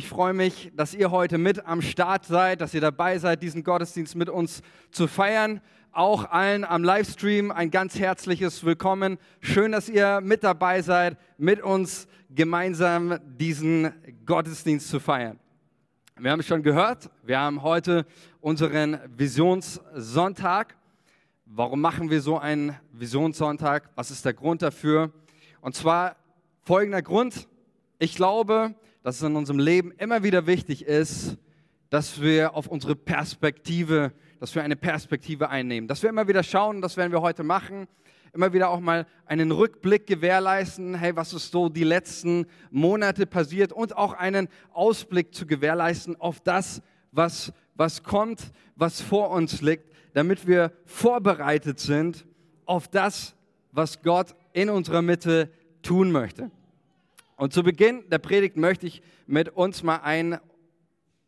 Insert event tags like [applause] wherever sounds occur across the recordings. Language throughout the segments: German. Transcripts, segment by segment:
Ich freue mich, dass ihr heute mit am Start seid, dass ihr dabei seid, diesen Gottesdienst mit uns zu feiern. Auch allen am Livestream ein ganz herzliches Willkommen. Schön, dass ihr mit dabei seid, mit uns gemeinsam diesen Gottesdienst zu feiern. Wir haben es schon gehört, wir haben heute unseren Visionssonntag. Warum machen wir so einen Visionssonntag? Was ist der Grund dafür? Und zwar folgender Grund. Ich glaube, dass es in unserem Leben immer wieder wichtig ist, dass wir auf unsere Perspektive, dass wir eine Perspektive einnehmen. Dass wir immer wieder schauen, das werden wir heute machen, immer wieder auch mal einen Rückblick gewährleisten, hey, was ist so die letzten Monate passiert und auch einen Ausblick zu gewährleisten auf das, was, was kommt, was vor uns liegt, damit wir vorbereitet sind auf das, was Gott in unserer Mitte tun möchte. Und zu Beginn der Predigt möchte ich mit uns mal ein,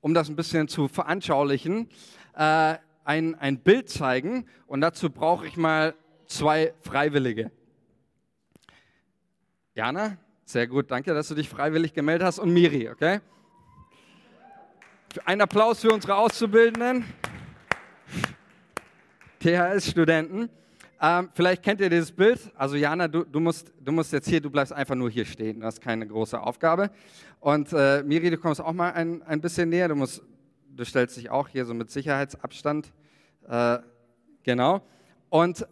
um das ein bisschen zu veranschaulichen, äh, ein, ein Bild zeigen. Und dazu brauche ich mal zwei Freiwillige. Jana, sehr gut, danke, dass du dich freiwillig gemeldet hast. Und Miri, okay? Ein Applaus für unsere Auszubildenden, THS-Studenten. Ähm, vielleicht kennt ihr dieses Bild. Also Jana, du, du, musst, du musst jetzt hier, du bleibst einfach nur hier stehen. Das ist keine große Aufgabe. Und äh, Miri, du kommst auch mal ein, ein bisschen näher. Du, musst, du stellst dich auch hier so mit Sicherheitsabstand. Äh, genau. Und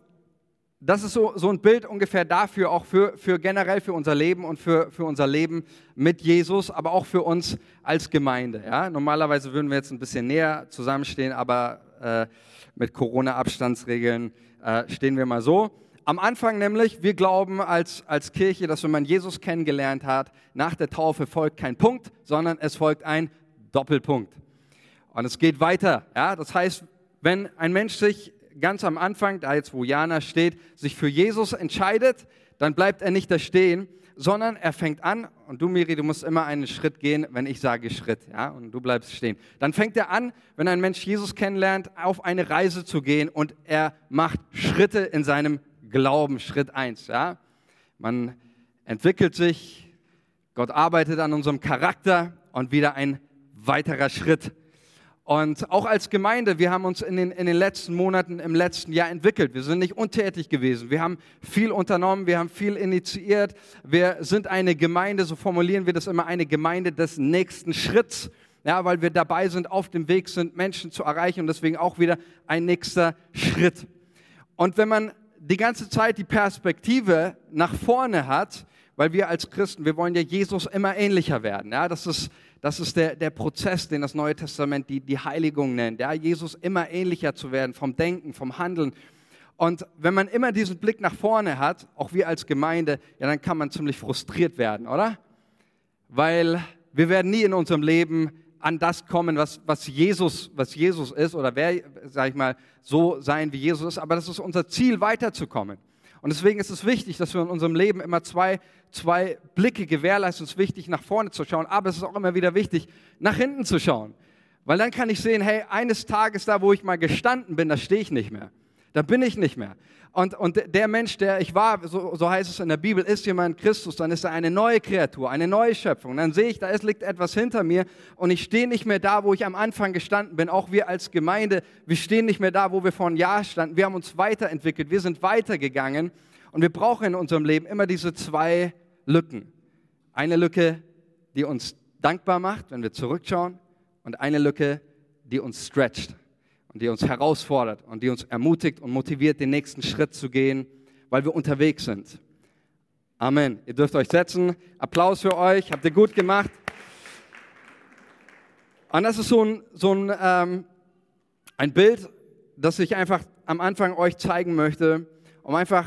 das ist so, so ein Bild ungefähr dafür, auch für, für generell für unser Leben und für, für unser Leben mit Jesus, aber auch für uns als Gemeinde. Ja? Normalerweise würden wir jetzt ein bisschen näher zusammenstehen, aber äh, mit Corona-Abstandsregeln äh, stehen wir mal so. Am Anfang nämlich, wir glauben als, als Kirche, dass wenn man Jesus kennengelernt hat, nach der Taufe folgt kein Punkt, sondern es folgt ein Doppelpunkt. Und es geht weiter. Ja? Das heißt, wenn ein Mensch sich ganz am Anfang, da jetzt wo Jana steht, sich für Jesus entscheidet, dann bleibt er nicht da stehen, sondern er fängt an, und du Miri, du musst immer einen Schritt gehen, wenn ich sage Schritt, ja, und du bleibst stehen. Dann fängt er an, wenn ein Mensch Jesus kennenlernt, auf eine Reise zu gehen und er macht Schritte in seinem Glauben, Schritt eins, ja. Man entwickelt sich, Gott arbeitet an unserem Charakter und wieder ein weiterer Schritt. Und auch als Gemeinde, wir haben uns in den, in den letzten Monaten, im letzten Jahr entwickelt. Wir sind nicht untätig gewesen. Wir haben viel unternommen, wir haben viel initiiert. Wir sind eine Gemeinde, so formulieren wir das immer, eine Gemeinde des nächsten Schritts. Ja, weil wir dabei sind, auf dem Weg sind, Menschen zu erreichen und deswegen auch wieder ein nächster Schritt. Und wenn man die ganze Zeit die Perspektive nach vorne hat, weil wir als Christen, wir wollen ja Jesus immer ähnlicher werden. Ja, das ist das ist der, der Prozess, den das Neue Testament die, die Heiligung nennt. Ja, Jesus immer ähnlicher zu werden, vom Denken, vom Handeln. Und wenn man immer diesen Blick nach vorne hat, auch wir als Gemeinde, ja, dann kann man ziemlich frustriert werden, oder? Weil wir werden nie in unserem Leben an das kommen, was, was, Jesus, was Jesus ist oder wer, sag ich mal, so sein, wie Jesus ist. Aber das ist unser Ziel, weiterzukommen. Und deswegen ist es wichtig, dass wir in unserem Leben immer zwei, zwei Blicke gewährleisten. Es ist wichtig, nach vorne zu schauen, aber es ist auch immer wieder wichtig, nach hinten zu schauen. Weil dann kann ich sehen, hey, eines Tages da, wo ich mal gestanden bin, da stehe ich nicht mehr. Da bin ich nicht mehr. Und, und der Mensch, der ich war, so, so heißt es in der Bibel, ist jemand Christus, dann ist er eine neue Kreatur, eine neue Schöpfung. Dann sehe ich, da ist, liegt etwas hinter mir und ich stehe nicht mehr da, wo ich am Anfang gestanden bin. Auch wir als Gemeinde, wir stehen nicht mehr da, wo wir vor einem Jahr standen. Wir haben uns weiterentwickelt, wir sind weitergegangen und wir brauchen in unserem Leben immer diese zwei Lücken. Eine Lücke, die uns dankbar macht, wenn wir zurückschauen und eine Lücke, die uns stretcht und die uns herausfordert und die uns ermutigt und motiviert, den nächsten Schritt zu gehen, weil wir unterwegs sind. Amen. Ihr dürft euch setzen. Applaus für euch. Habt ihr gut gemacht. Und das ist so ein, so ein, ähm, ein Bild, das ich einfach am Anfang euch zeigen möchte, um einfach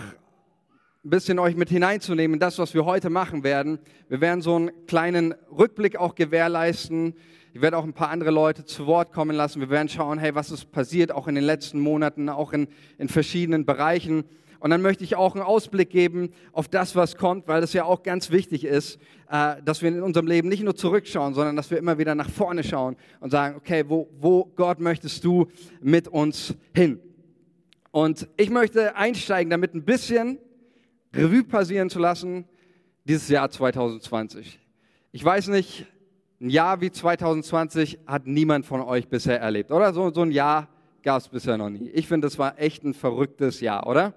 ein bisschen euch mit hineinzunehmen in das, was wir heute machen werden. Wir werden so einen kleinen Rückblick auch gewährleisten ich werde auch ein paar andere Leute zu Wort kommen lassen. Wir werden schauen, hey, was ist passiert, auch in den letzten Monaten, auch in, in verschiedenen Bereichen. Und dann möchte ich auch einen Ausblick geben auf das, was kommt, weil das ja auch ganz wichtig ist, äh, dass wir in unserem Leben nicht nur zurückschauen, sondern dass wir immer wieder nach vorne schauen und sagen, okay, wo, wo Gott möchtest du mit uns hin? Und ich möchte einsteigen, damit ein bisschen Revue passieren zu lassen, dieses Jahr 2020. Ich weiß nicht, ein Jahr wie 2020 hat niemand von euch bisher erlebt, oder? So, so ein Jahr gab es bisher noch nie. Ich finde, das war echt ein verrücktes Jahr, oder?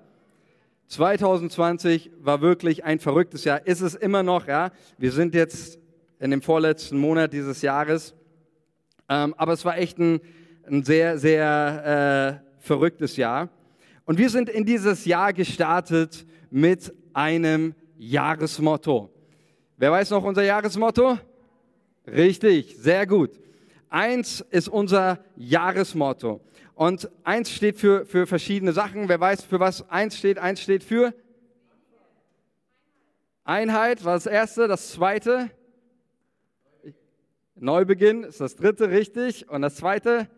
2020 war wirklich ein verrücktes Jahr. Ist es immer noch, ja? Wir sind jetzt in dem vorletzten Monat dieses Jahres. Ähm, aber es war echt ein, ein sehr, sehr äh, verrücktes Jahr. Und wir sind in dieses Jahr gestartet mit einem Jahresmotto. Wer weiß noch unser Jahresmotto? Richtig, sehr gut. Eins ist unser Jahresmotto. Und eins steht für, für verschiedene Sachen. Wer weiß, für was eins steht? Eins steht für Einheit, war das erste. Das zweite, Neubeginn ist das dritte, richtig. Und das zweite,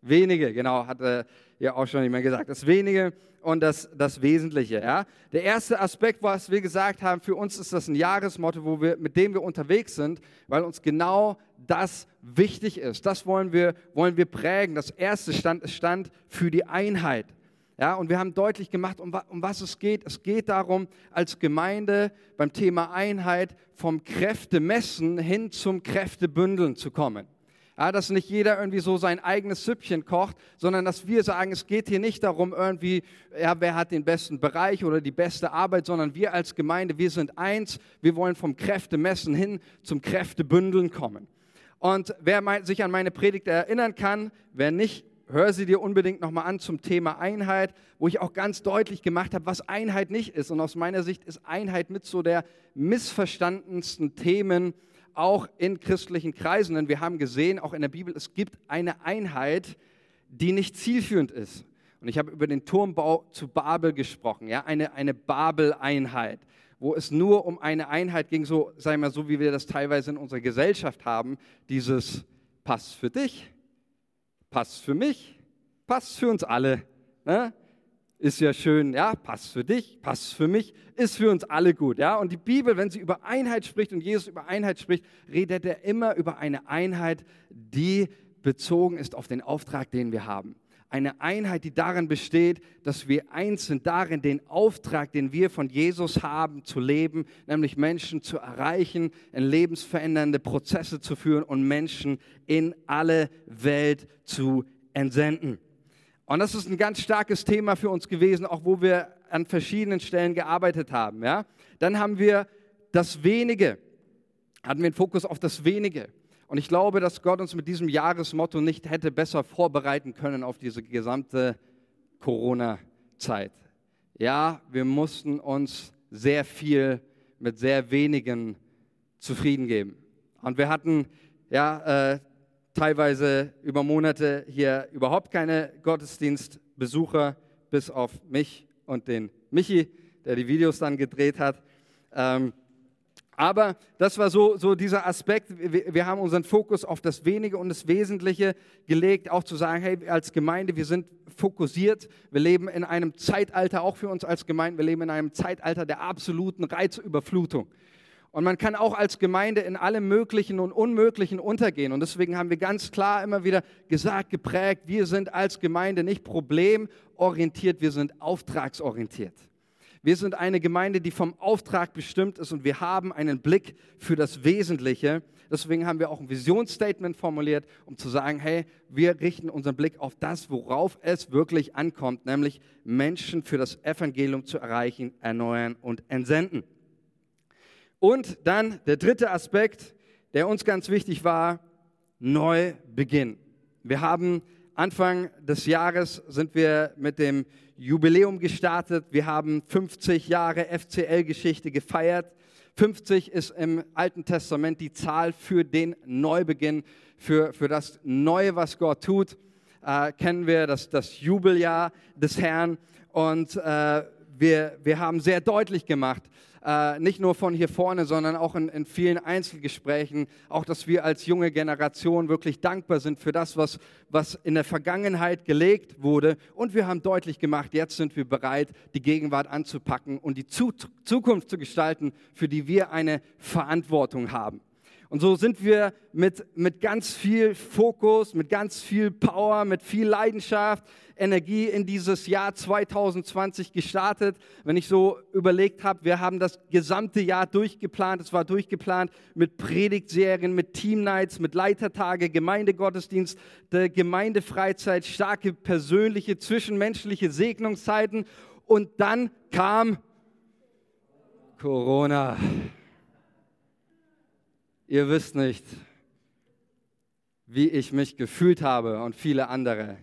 wenige, genau, hatte ja auch schon jemand gesagt. Das wenige und das, das Wesentliche. Ja? Der erste Aspekt, was wir gesagt haben, für uns ist das ein Jahresmotto, wo wir, mit dem wir unterwegs sind, weil uns genau das wichtig ist. Das wollen wir, wollen wir prägen. Das erste stand, ist stand für die Einheit. Ja, und wir haben deutlich gemacht, um, um was es geht. Es geht darum, als Gemeinde beim Thema Einheit vom Kräftemessen hin zum Kräftebündeln zu kommen. Ja, dass nicht jeder irgendwie so sein eigenes Süppchen kocht, sondern dass wir sagen, es geht hier nicht darum, irgendwie, ja, wer hat den besten Bereich oder die beste Arbeit, sondern wir als Gemeinde, wir sind eins, wir wollen vom Kräftemessen hin zum Kräftebündeln kommen. Und wer sich an meine Predigt erinnern kann, wer nicht, hör sie dir unbedingt nochmal an zum Thema Einheit, wo ich auch ganz deutlich gemacht habe, was Einheit nicht ist. Und aus meiner Sicht ist Einheit mit so der missverstandensten Themen, auch in christlichen Kreisen, denn wir haben gesehen, auch in der Bibel, es gibt eine Einheit, die nicht zielführend ist. Und ich habe über den Turmbau zu Babel gesprochen, ja, eine, eine Babel-Einheit, wo es nur um eine Einheit ging, so, sagen wir so, wie wir das teilweise in unserer Gesellschaft haben, dieses Pass für dich, Pass für mich, Pass für uns alle. Ne? Ist ja schön, ja, passt für dich, passt für mich, ist für uns alle gut, ja. Und die Bibel, wenn sie über Einheit spricht und Jesus über Einheit spricht, redet er immer über eine Einheit, die bezogen ist auf den Auftrag, den wir haben. Eine Einheit, die darin besteht, dass wir eins sind, darin den Auftrag, den wir von Jesus haben, zu leben, nämlich Menschen zu erreichen, in lebensverändernde Prozesse zu führen und Menschen in alle Welt zu entsenden. Und das ist ein ganz starkes Thema für uns gewesen, auch wo wir an verschiedenen Stellen gearbeitet haben. Ja? Dann haben wir das Wenige, hatten wir den Fokus auf das Wenige. Und ich glaube, dass Gott uns mit diesem Jahresmotto nicht hätte besser vorbereiten können auf diese gesamte Corona-Zeit. Ja, wir mussten uns sehr viel mit sehr wenigen zufrieden geben. Und wir hatten ja äh, teilweise über Monate hier überhaupt keine Gottesdienstbesucher, bis auf mich und den Michi, der die Videos dann gedreht hat. Ähm, aber das war so, so dieser Aspekt. Wir, wir, haben unseren Fokus auf das Wenige und das Wesentliche gelegt, auch zu sagen, hey, als Gemeinde, wir sind fokussiert. Wir leben in einem Zeitalter, auch für uns als Gemeinde, wir leben in einem Zeitalter der absoluten Reizüberflutung. Und man kann auch als Gemeinde in allem Möglichen und Unmöglichen untergehen. Und deswegen haben wir ganz klar immer wieder gesagt, geprägt, wir sind als Gemeinde nicht problemorientiert, wir sind auftragsorientiert. Wir sind eine Gemeinde, die vom Auftrag bestimmt ist und wir haben einen Blick für das Wesentliche. Deswegen haben wir auch ein Visionsstatement formuliert, um zu sagen, hey, wir richten unseren Blick auf das, worauf es wirklich ankommt, nämlich Menschen für das Evangelium zu erreichen, erneuern und entsenden. Und dann der dritte Aspekt, der uns ganz wichtig war, Neubeginn. Wir haben Anfang des Jahres sind wir mit dem Jubiläum gestartet. Wir haben 50 Jahre FCL-Geschichte gefeiert. 50 ist im Alten Testament die Zahl für den Neubeginn, für, für das Neue, was Gott tut. Äh, kennen wir das, das Jubeljahr des Herrn. Und äh, wir, wir haben sehr deutlich gemacht, äh, nicht nur von hier vorne, sondern auch in, in vielen Einzelgesprächen, auch dass wir als junge Generation wirklich dankbar sind für das, was, was in der Vergangenheit gelegt wurde. Und wir haben deutlich gemacht, jetzt sind wir bereit, die Gegenwart anzupacken und die Zu Zukunft zu gestalten, für die wir eine Verantwortung haben. Und so sind wir mit, mit ganz viel Fokus, mit ganz viel Power, mit viel Leidenschaft, Energie in dieses Jahr 2020 gestartet. Wenn ich so überlegt habe, wir haben das gesamte Jahr durchgeplant. Es war durchgeplant mit Predigtserien, mit Teamnights, mit Leitertage, Gemeindegottesdienst, Gemeindefreizeit, starke persönliche, zwischenmenschliche Segnungszeiten. Und dann kam Corona. Ihr wisst nicht, wie ich mich gefühlt habe und viele andere.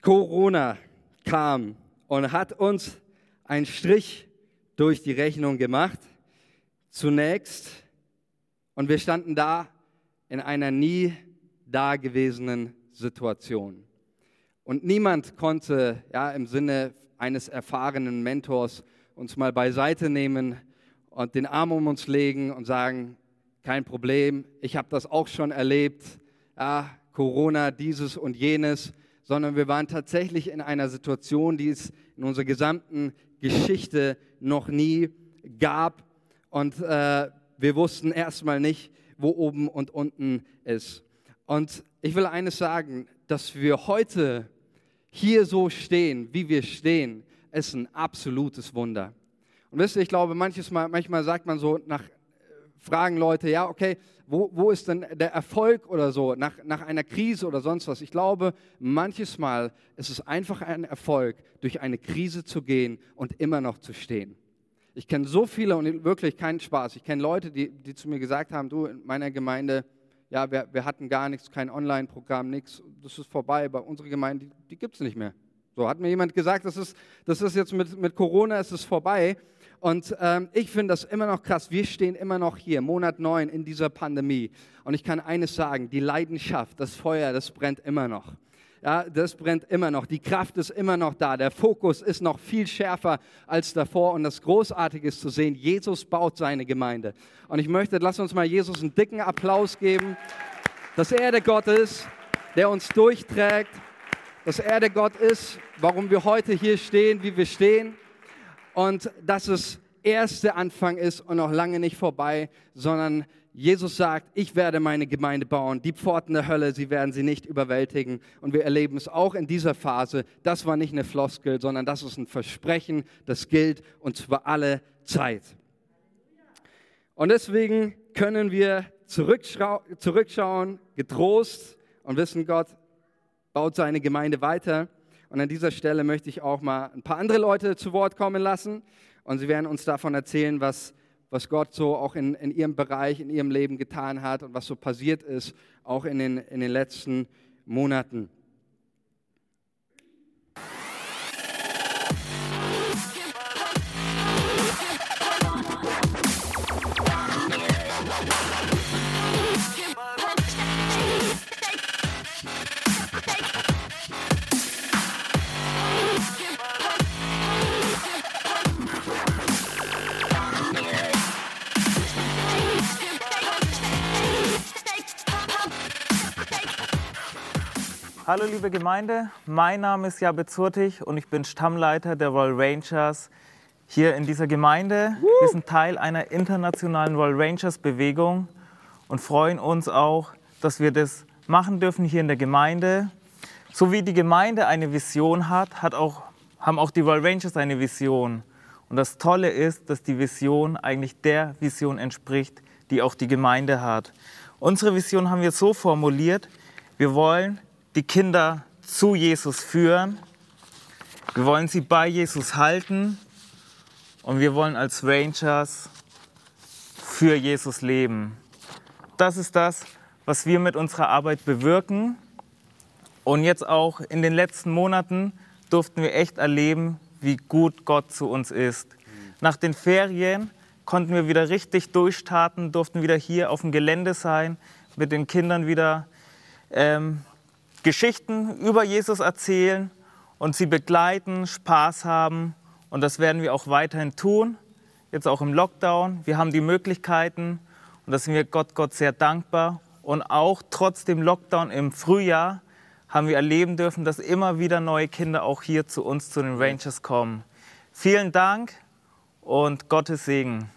Corona kam und hat uns einen Strich durch die Rechnung gemacht. Zunächst. Und wir standen da in einer nie dagewesenen Situation. Und niemand konnte ja, im Sinne eines erfahrenen Mentors uns mal beiseite nehmen und den Arm um uns legen und sagen, kein Problem, ich habe das auch schon erlebt, ja, Corona, dieses und jenes, sondern wir waren tatsächlich in einer Situation, die es in unserer gesamten Geschichte noch nie gab. Und äh, wir wussten erstmal nicht, wo oben und unten ist. Und ich will eines sagen, dass wir heute hier so stehen, wie wir stehen, ist ein absolutes Wunder. Und wisst ihr, ich glaube, manches Mal, manchmal sagt man so nach, fragen Leute, ja, okay, wo, wo ist denn der Erfolg oder so nach, nach einer Krise oder sonst was? Ich glaube, manches Mal ist es einfach ein Erfolg, durch eine Krise zu gehen und immer noch zu stehen. Ich kenne so viele und wirklich keinen Spaß. Ich kenne Leute, die, die zu mir gesagt haben, du, in meiner Gemeinde, ja, wir, wir hatten gar nichts, kein Online-Programm, nichts, das ist vorbei. Bei unserer Gemeinde, die, die gibt es nicht mehr. So hat mir jemand gesagt, das ist, das ist jetzt mit, mit Corona, ist es vorbei. Und ähm, ich finde das immer noch krass. Wir stehen immer noch hier, Monat 9 in dieser Pandemie. Und ich kann eines sagen, die Leidenschaft, das Feuer, das brennt immer noch. Ja, das brennt immer noch. Die Kraft ist immer noch da. Der Fokus ist noch viel schärfer als davor. Und das Großartige ist zu sehen, Jesus baut seine Gemeinde. Und ich möchte, lass uns mal Jesus einen dicken Applaus geben, dass er der Gott ist, der uns durchträgt, dass er der Gott ist, warum wir heute hier stehen, wie wir stehen und dass es erst der Anfang ist und noch lange nicht vorbei, sondern Jesus sagt, ich werde meine Gemeinde bauen. Die Pforten der Hölle, sie werden sie nicht überwältigen. Und wir erleben es auch in dieser Phase. Das war nicht eine Floskel, sondern das ist ein Versprechen, das gilt und zwar alle Zeit. Und deswegen können wir zurückschau zurückschauen, getrost und wissen, Gott baut seine Gemeinde weiter. Und an dieser Stelle möchte ich auch mal ein paar andere Leute zu Wort kommen lassen. Und sie werden uns davon erzählen, was, was Gott so auch in, in ihrem Bereich, in ihrem Leben getan hat und was so passiert ist, auch in den, in den letzten Monaten. Hallo liebe Gemeinde, mein Name ist Jabe Zurtig und ich bin Stammleiter der Royal Rangers hier in dieser Gemeinde. Wir sind Teil einer internationalen Royal Rangers Bewegung und freuen uns auch, dass wir das machen dürfen hier in der Gemeinde. So wie die Gemeinde eine Vision hat, hat auch, haben auch die Royal Rangers eine Vision. Und das Tolle ist, dass die Vision eigentlich der Vision entspricht, die auch die Gemeinde hat. Unsere Vision haben wir so formuliert, wir wollen die Kinder zu Jesus führen. Wir wollen sie bei Jesus halten und wir wollen als Rangers für Jesus leben. Das ist das, was wir mit unserer Arbeit bewirken. Und jetzt auch in den letzten Monaten durften wir echt erleben, wie gut Gott zu uns ist. Nach den Ferien konnten wir wieder richtig durchstarten, durften wieder hier auf dem Gelände sein, mit den Kindern wieder ähm, Geschichten über Jesus erzählen und sie begleiten, Spaß haben. Und das werden wir auch weiterhin tun, jetzt auch im Lockdown. Wir haben die Möglichkeiten und da sind wir Gott, Gott sehr dankbar. Und auch trotz dem Lockdown im Frühjahr haben wir erleben dürfen, dass immer wieder neue Kinder auch hier zu uns, zu den Rangers kommen. Vielen Dank und Gottes Segen.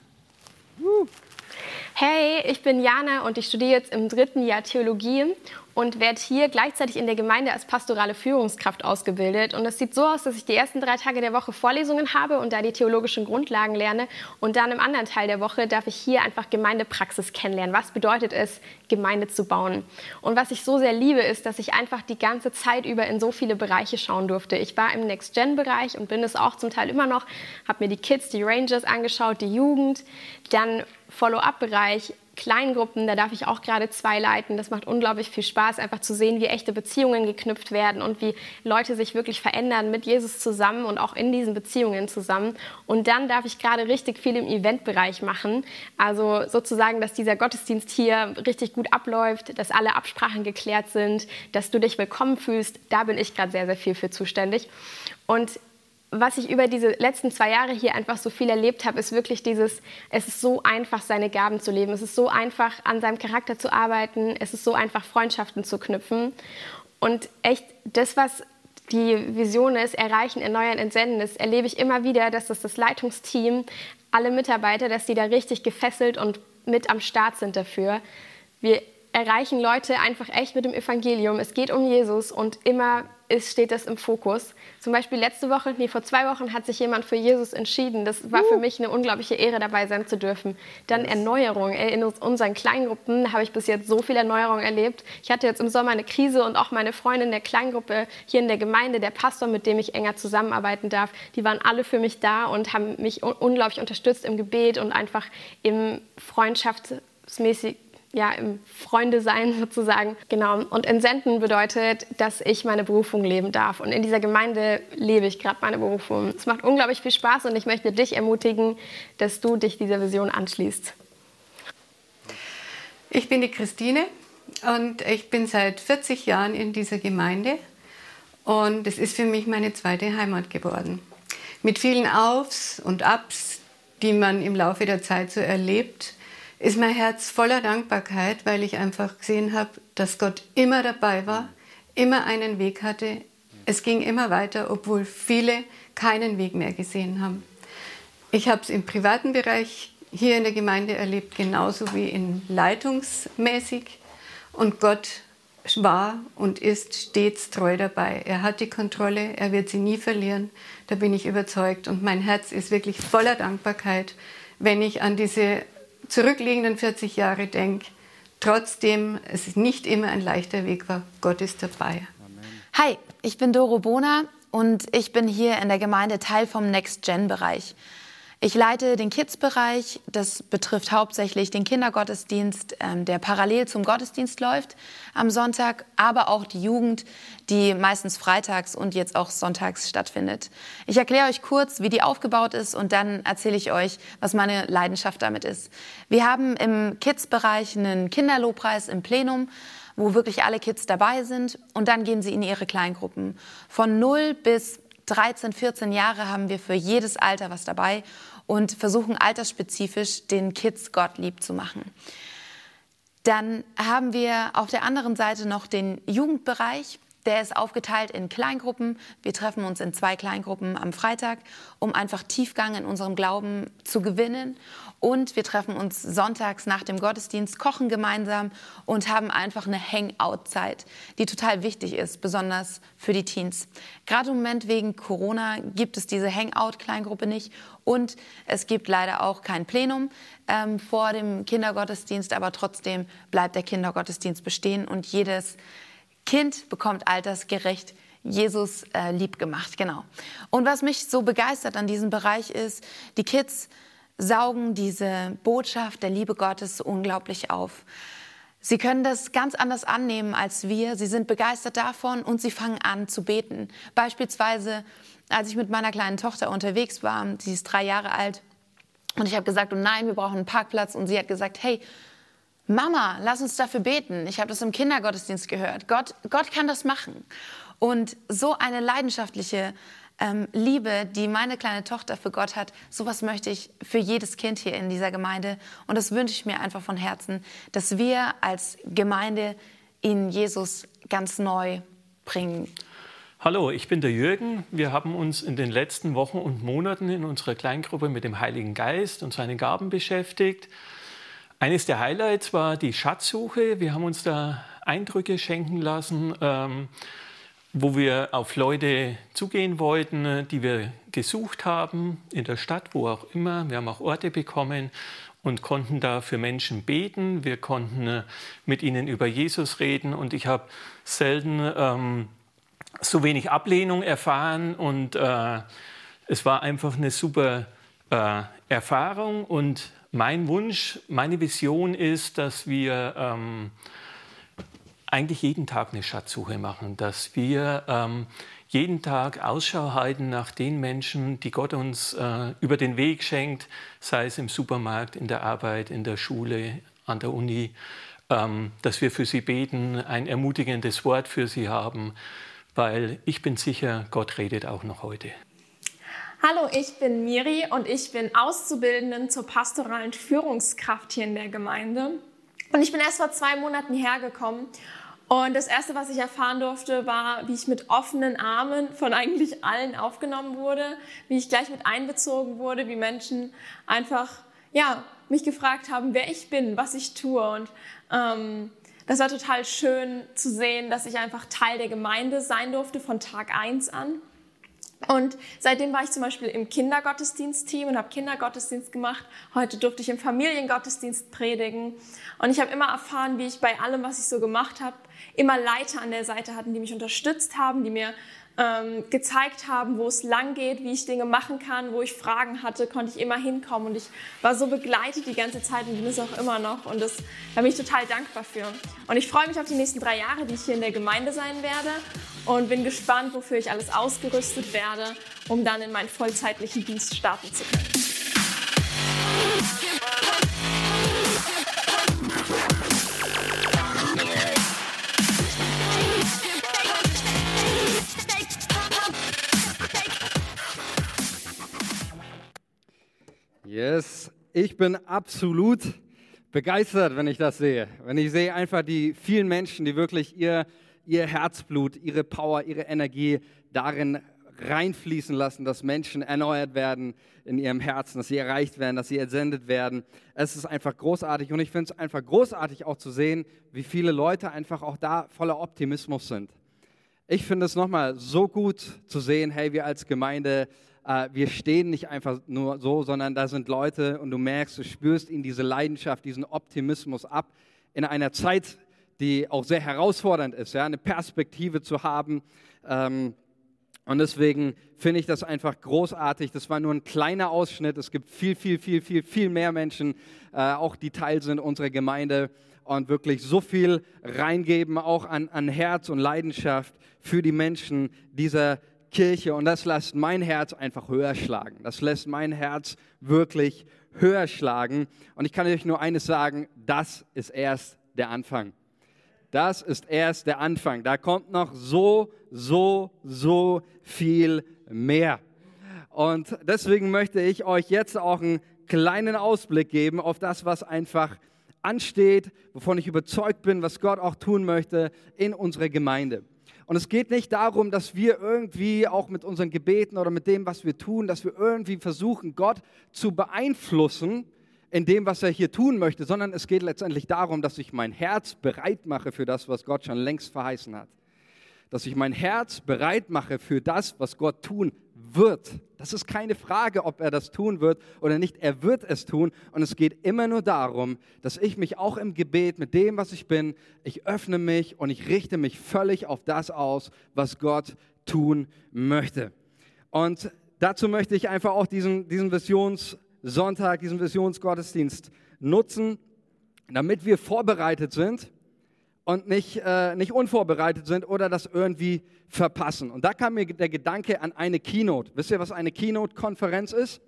Hey, ich bin Jana und ich studiere jetzt im dritten Jahr Theologie und werde hier gleichzeitig in der Gemeinde als pastorale Führungskraft ausgebildet. Und es sieht so aus, dass ich die ersten drei Tage der Woche Vorlesungen habe und da die theologischen Grundlagen lerne. Und dann im anderen Teil der Woche darf ich hier einfach Gemeindepraxis kennenlernen. Was bedeutet es, Gemeinde zu bauen? Und was ich so sehr liebe, ist, dass ich einfach die ganze Zeit über in so viele Bereiche schauen durfte. Ich war im Next-Gen-Bereich und bin es auch zum Teil immer noch, habe mir die Kids, die Rangers angeschaut, die Jugend, dann Follow-up-Bereich, Kleingruppen, da darf ich auch gerade zwei leiten. Das macht unglaublich viel Spaß, einfach zu sehen, wie echte Beziehungen geknüpft werden und wie Leute sich wirklich verändern mit Jesus zusammen und auch in diesen Beziehungen zusammen. Und dann darf ich gerade richtig viel im Eventbereich machen. Also sozusagen, dass dieser Gottesdienst hier richtig gut abläuft, dass alle Absprachen geklärt sind, dass du dich willkommen fühlst. Da bin ich gerade sehr, sehr viel für zuständig. Und was ich über diese letzten zwei Jahre hier einfach so viel erlebt habe, ist wirklich dieses, es ist so einfach, seine Gaben zu leben. Es ist so einfach, an seinem Charakter zu arbeiten. Es ist so einfach, Freundschaften zu knüpfen. Und echt, das, was die Vision ist, erreichen, erneuern, entsenden, das erlebe ich immer wieder, dass das das Leitungsteam, alle Mitarbeiter, dass die da richtig gefesselt und mit am Start sind dafür. Wir erreichen Leute einfach echt mit dem Evangelium. Es geht um Jesus und immer ist, steht das im Fokus. Zum Beispiel letzte Woche, nee, vor zwei Wochen hat sich jemand für Jesus entschieden. Das war für mich eine unglaubliche Ehre, dabei sein zu dürfen. Dann Erneuerung. In unseren Kleingruppen habe ich bis jetzt so viel Erneuerung erlebt. Ich hatte jetzt im Sommer eine Krise und auch meine Freundin der Kleingruppe hier in der Gemeinde, der Pastor, mit dem ich enger zusammenarbeiten darf, die waren alle für mich da und haben mich unglaublich unterstützt im Gebet und einfach im freundschaftsmäßig ja, im Freunde sein [laughs] sozusagen. Genau. Und entsenden bedeutet, dass ich meine Berufung leben darf. Und in dieser Gemeinde lebe ich gerade meine Berufung. Es macht unglaublich viel Spaß und ich möchte dich ermutigen, dass du dich dieser Vision anschließt. Ich bin die Christine und ich bin seit 40 Jahren in dieser Gemeinde. Und es ist für mich meine zweite Heimat geworden. Mit vielen Aufs und Abs, die man im Laufe der Zeit so erlebt ist mein Herz voller Dankbarkeit, weil ich einfach gesehen habe, dass Gott immer dabei war, immer einen Weg hatte. Es ging immer weiter, obwohl viele keinen Weg mehr gesehen haben. Ich habe es im privaten Bereich hier in der Gemeinde erlebt, genauso wie in leitungsmäßig. Und Gott war und ist stets treu dabei. Er hat die Kontrolle, er wird sie nie verlieren, da bin ich überzeugt. Und mein Herz ist wirklich voller Dankbarkeit, wenn ich an diese zurückliegenden 40 Jahre denke, trotzdem es nicht immer ein leichter Weg war, Gott ist dabei. Hi, ich bin Doro Bona und ich bin hier in der Gemeinde Teil vom Next-Gen-Bereich. Ich leite den Kids-Bereich. Das betrifft hauptsächlich den Kindergottesdienst, ähm, der parallel zum Gottesdienst läuft am Sonntag, aber auch die Jugend, die meistens freitags und jetzt auch sonntags stattfindet. Ich erkläre euch kurz, wie die aufgebaut ist und dann erzähle ich euch, was meine Leidenschaft damit ist. Wir haben im Kids-Bereich einen Kinderlobpreis im Plenum wo wirklich alle Kids dabei sind und dann gehen sie in ihre Kleingruppen. Von 0 bis 13, 14 Jahre haben wir für jedes Alter was dabei und versuchen altersspezifisch den Kids Gott lieb zu machen. Dann haben wir auf der anderen Seite noch den Jugendbereich. Der ist aufgeteilt in Kleingruppen. Wir treffen uns in zwei Kleingruppen am Freitag, um einfach Tiefgang in unserem Glauben zu gewinnen. Und wir treffen uns sonntags nach dem Gottesdienst, kochen gemeinsam und haben einfach eine Hangout-Zeit, die total wichtig ist, besonders für die Teens. Gerade im Moment wegen Corona gibt es diese Hangout-Kleingruppe nicht und es gibt leider auch kein Plenum ähm, vor dem Kindergottesdienst, aber trotzdem bleibt der Kindergottesdienst bestehen und jedes Kind bekommt altersgerecht Jesus äh, lieb gemacht, genau. Und was mich so begeistert an diesem Bereich ist, die Kids saugen diese Botschaft der Liebe Gottes unglaublich auf. Sie können das ganz anders annehmen als wir. Sie sind begeistert davon und sie fangen an zu beten. Beispielsweise, als ich mit meiner kleinen Tochter unterwegs war, sie ist drei Jahre alt, und ich habe gesagt, oh nein, wir brauchen einen Parkplatz. Und sie hat gesagt, hey, Mama, lass uns dafür beten. Ich habe das im Kindergottesdienst gehört. Gott, Gott kann das machen. Und so eine leidenschaftliche ähm, Liebe, die meine kleine Tochter für Gott hat, sowas möchte ich für jedes Kind hier in dieser Gemeinde. Und das wünsche ich mir einfach von Herzen, dass wir als Gemeinde in Jesus ganz neu bringen. Hallo, ich bin der Jürgen. Wir haben uns in den letzten Wochen und Monaten in unserer Kleingruppe mit dem Heiligen Geist und seinen Gaben beschäftigt. Eines der Highlights war die Schatzsuche. Wir haben uns da Eindrücke schenken lassen, ähm, wo wir auf Leute zugehen wollten, die wir gesucht haben, in der Stadt, wo auch immer. Wir haben auch Orte bekommen und konnten da für Menschen beten. Wir konnten äh, mit ihnen über Jesus reden und ich habe selten ähm, so wenig Ablehnung erfahren und äh, es war einfach eine super äh, Erfahrung und mein Wunsch, meine Vision ist, dass wir ähm, eigentlich jeden Tag eine Schatzsuche machen, dass wir ähm, jeden Tag Ausschau halten nach den Menschen, die Gott uns äh, über den Weg schenkt, sei es im Supermarkt, in der Arbeit, in der Schule, an der Uni, ähm, dass wir für sie beten, ein ermutigendes Wort für sie haben, weil ich bin sicher, Gott redet auch noch heute. Hallo, ich bin Miri und ich bin Auszubildenden zur pastoralen Führungskraft hier in der Gemeinde. Und ich bin erst vor zwei Monaten hergekommen. Und das Erste, was ich erfahren durfte, war, wie ich mit offenen Armen von eigentlich allen aufgenommen wurde, wie ich gleich mit einbezogen wurde, wie Menschen einfach ja, mich gefragt haben, wer ich bin, was ich tue. Und ähm, das war total schön zu sehen, dass ich einfach Teil der Gemeinde sein durfte von Tag 1 an. Und seitdem war ich zum Beispiel im Kindergottesdienstteam und habe Kindergottesdienst gemacht. Heute durfte ich im Familiengottesdienst predigen. Und ich habe immer erfahren, wie ich bei allem, was ich so gemacht habe, immer Leiter an der Seite hatten, die mich unterstützt haben, die mir ähm, gezeigt haben, wo es lang geht, wie ich Dinge machen kann, wo ich Fragen hatte, konnte ich immer hinkommen und ich war so begleitet die ganze Zeit und bin es auch immer noch und das, da bin ich total dankbar für. Und ich freue mich auf die nächsten drei Jahre, die ich hier in der Gemeinde sein werde und bin gespannt, wofür ich alles ausgerüstet werde, um dann in meinen vollzeitlichen Dienst starten zu können. Yes, ich bin absolut begeistert, wenn ich das sehe. Wenn ich sehe einfach die vielen Menschen, die wirklich ihr, ihr Herzblut, ihre Power, ihre Energie darin reinfließen lassen, dass Menschen erneuert werden in ihrem Herzen, dass sie erreicht werden, dass sie entsendet werden. Es ist einfach großartig und ich finde es einfach großartig auch zu sehen, wie viele Leute einfach auch da voller Optimismus sind. Ich finde es nochmal so gut zu sehen, hey, wir als Gemeinde äh, wir stehen nicht einfach nur so, sondern da sind Leute und du merkst, du spürst ihnen diese Leidenschaft, diesen Optimismus ab in einer Zeit, die auch sehr herausfordernd ist, ja, eine Perspektive zu haben. Ähm, und deswegen finde ich das einfach großartig. Das war nur ein kleiner Ausschnitt. Es gibt viel, viel, viel, viel, viel mehr Menschen, äh, auch die Teil sind unserer Gemeinde und wirklich so viel reingeben, auch an, an Herz und Leidenschaft für die Menschen dieser Kirche und das lässt mein Herz einfach höher schlagen. Das lässt mein Herz wirklich höher schlagen. Und ich kann euch nur eines sagen, das ist erst der Anfang. Das ist erst der Anfang. Da kommt noch so, so, so viel mehr. Und deswegen möchte ich euch jetzt auch einen kleinen Ausblick geben auf das, was einfach ansteht, wovon ich überzeugt bin, was Gott auch tun möchte in unserer Gemeinde. Und es geht nicht darum, dass wir irgendwie auch mit unseren Gebeten oder mit dem, was wir tun, dass wir irgendwie versuchen, Gott zu beeinflussen in dem, was er hier tun möchte, sondern es geht letztendlich darum, dass ich mein Herz bereit mache für das, was Gott schon längst verheißen hat. Dass ich mein Herz bereit mache für das, was Gott tun wird. Das ist keine Frage, ob er das tun wird oder nicht. Er wird es tun. Und es geht immer nur darum, dass ich mich auch im Gebet mit dem, was ich bin, ich öffne mich und ich richte mich völlig auf das aus, was Gott tun möchte. Und dazu möchte ich einfach auch diesen, diesen Visionssonntag, diesen Visionsgottesdienst nutzen, damit wir vorbereitet sind und nicht, äh, nicht unvorbereitet sind oder das irgendwie verpassen. Und da kam mir der Gedanke an eine Keynote. Wisst ihr, was eine Keynote-Konferenz ist?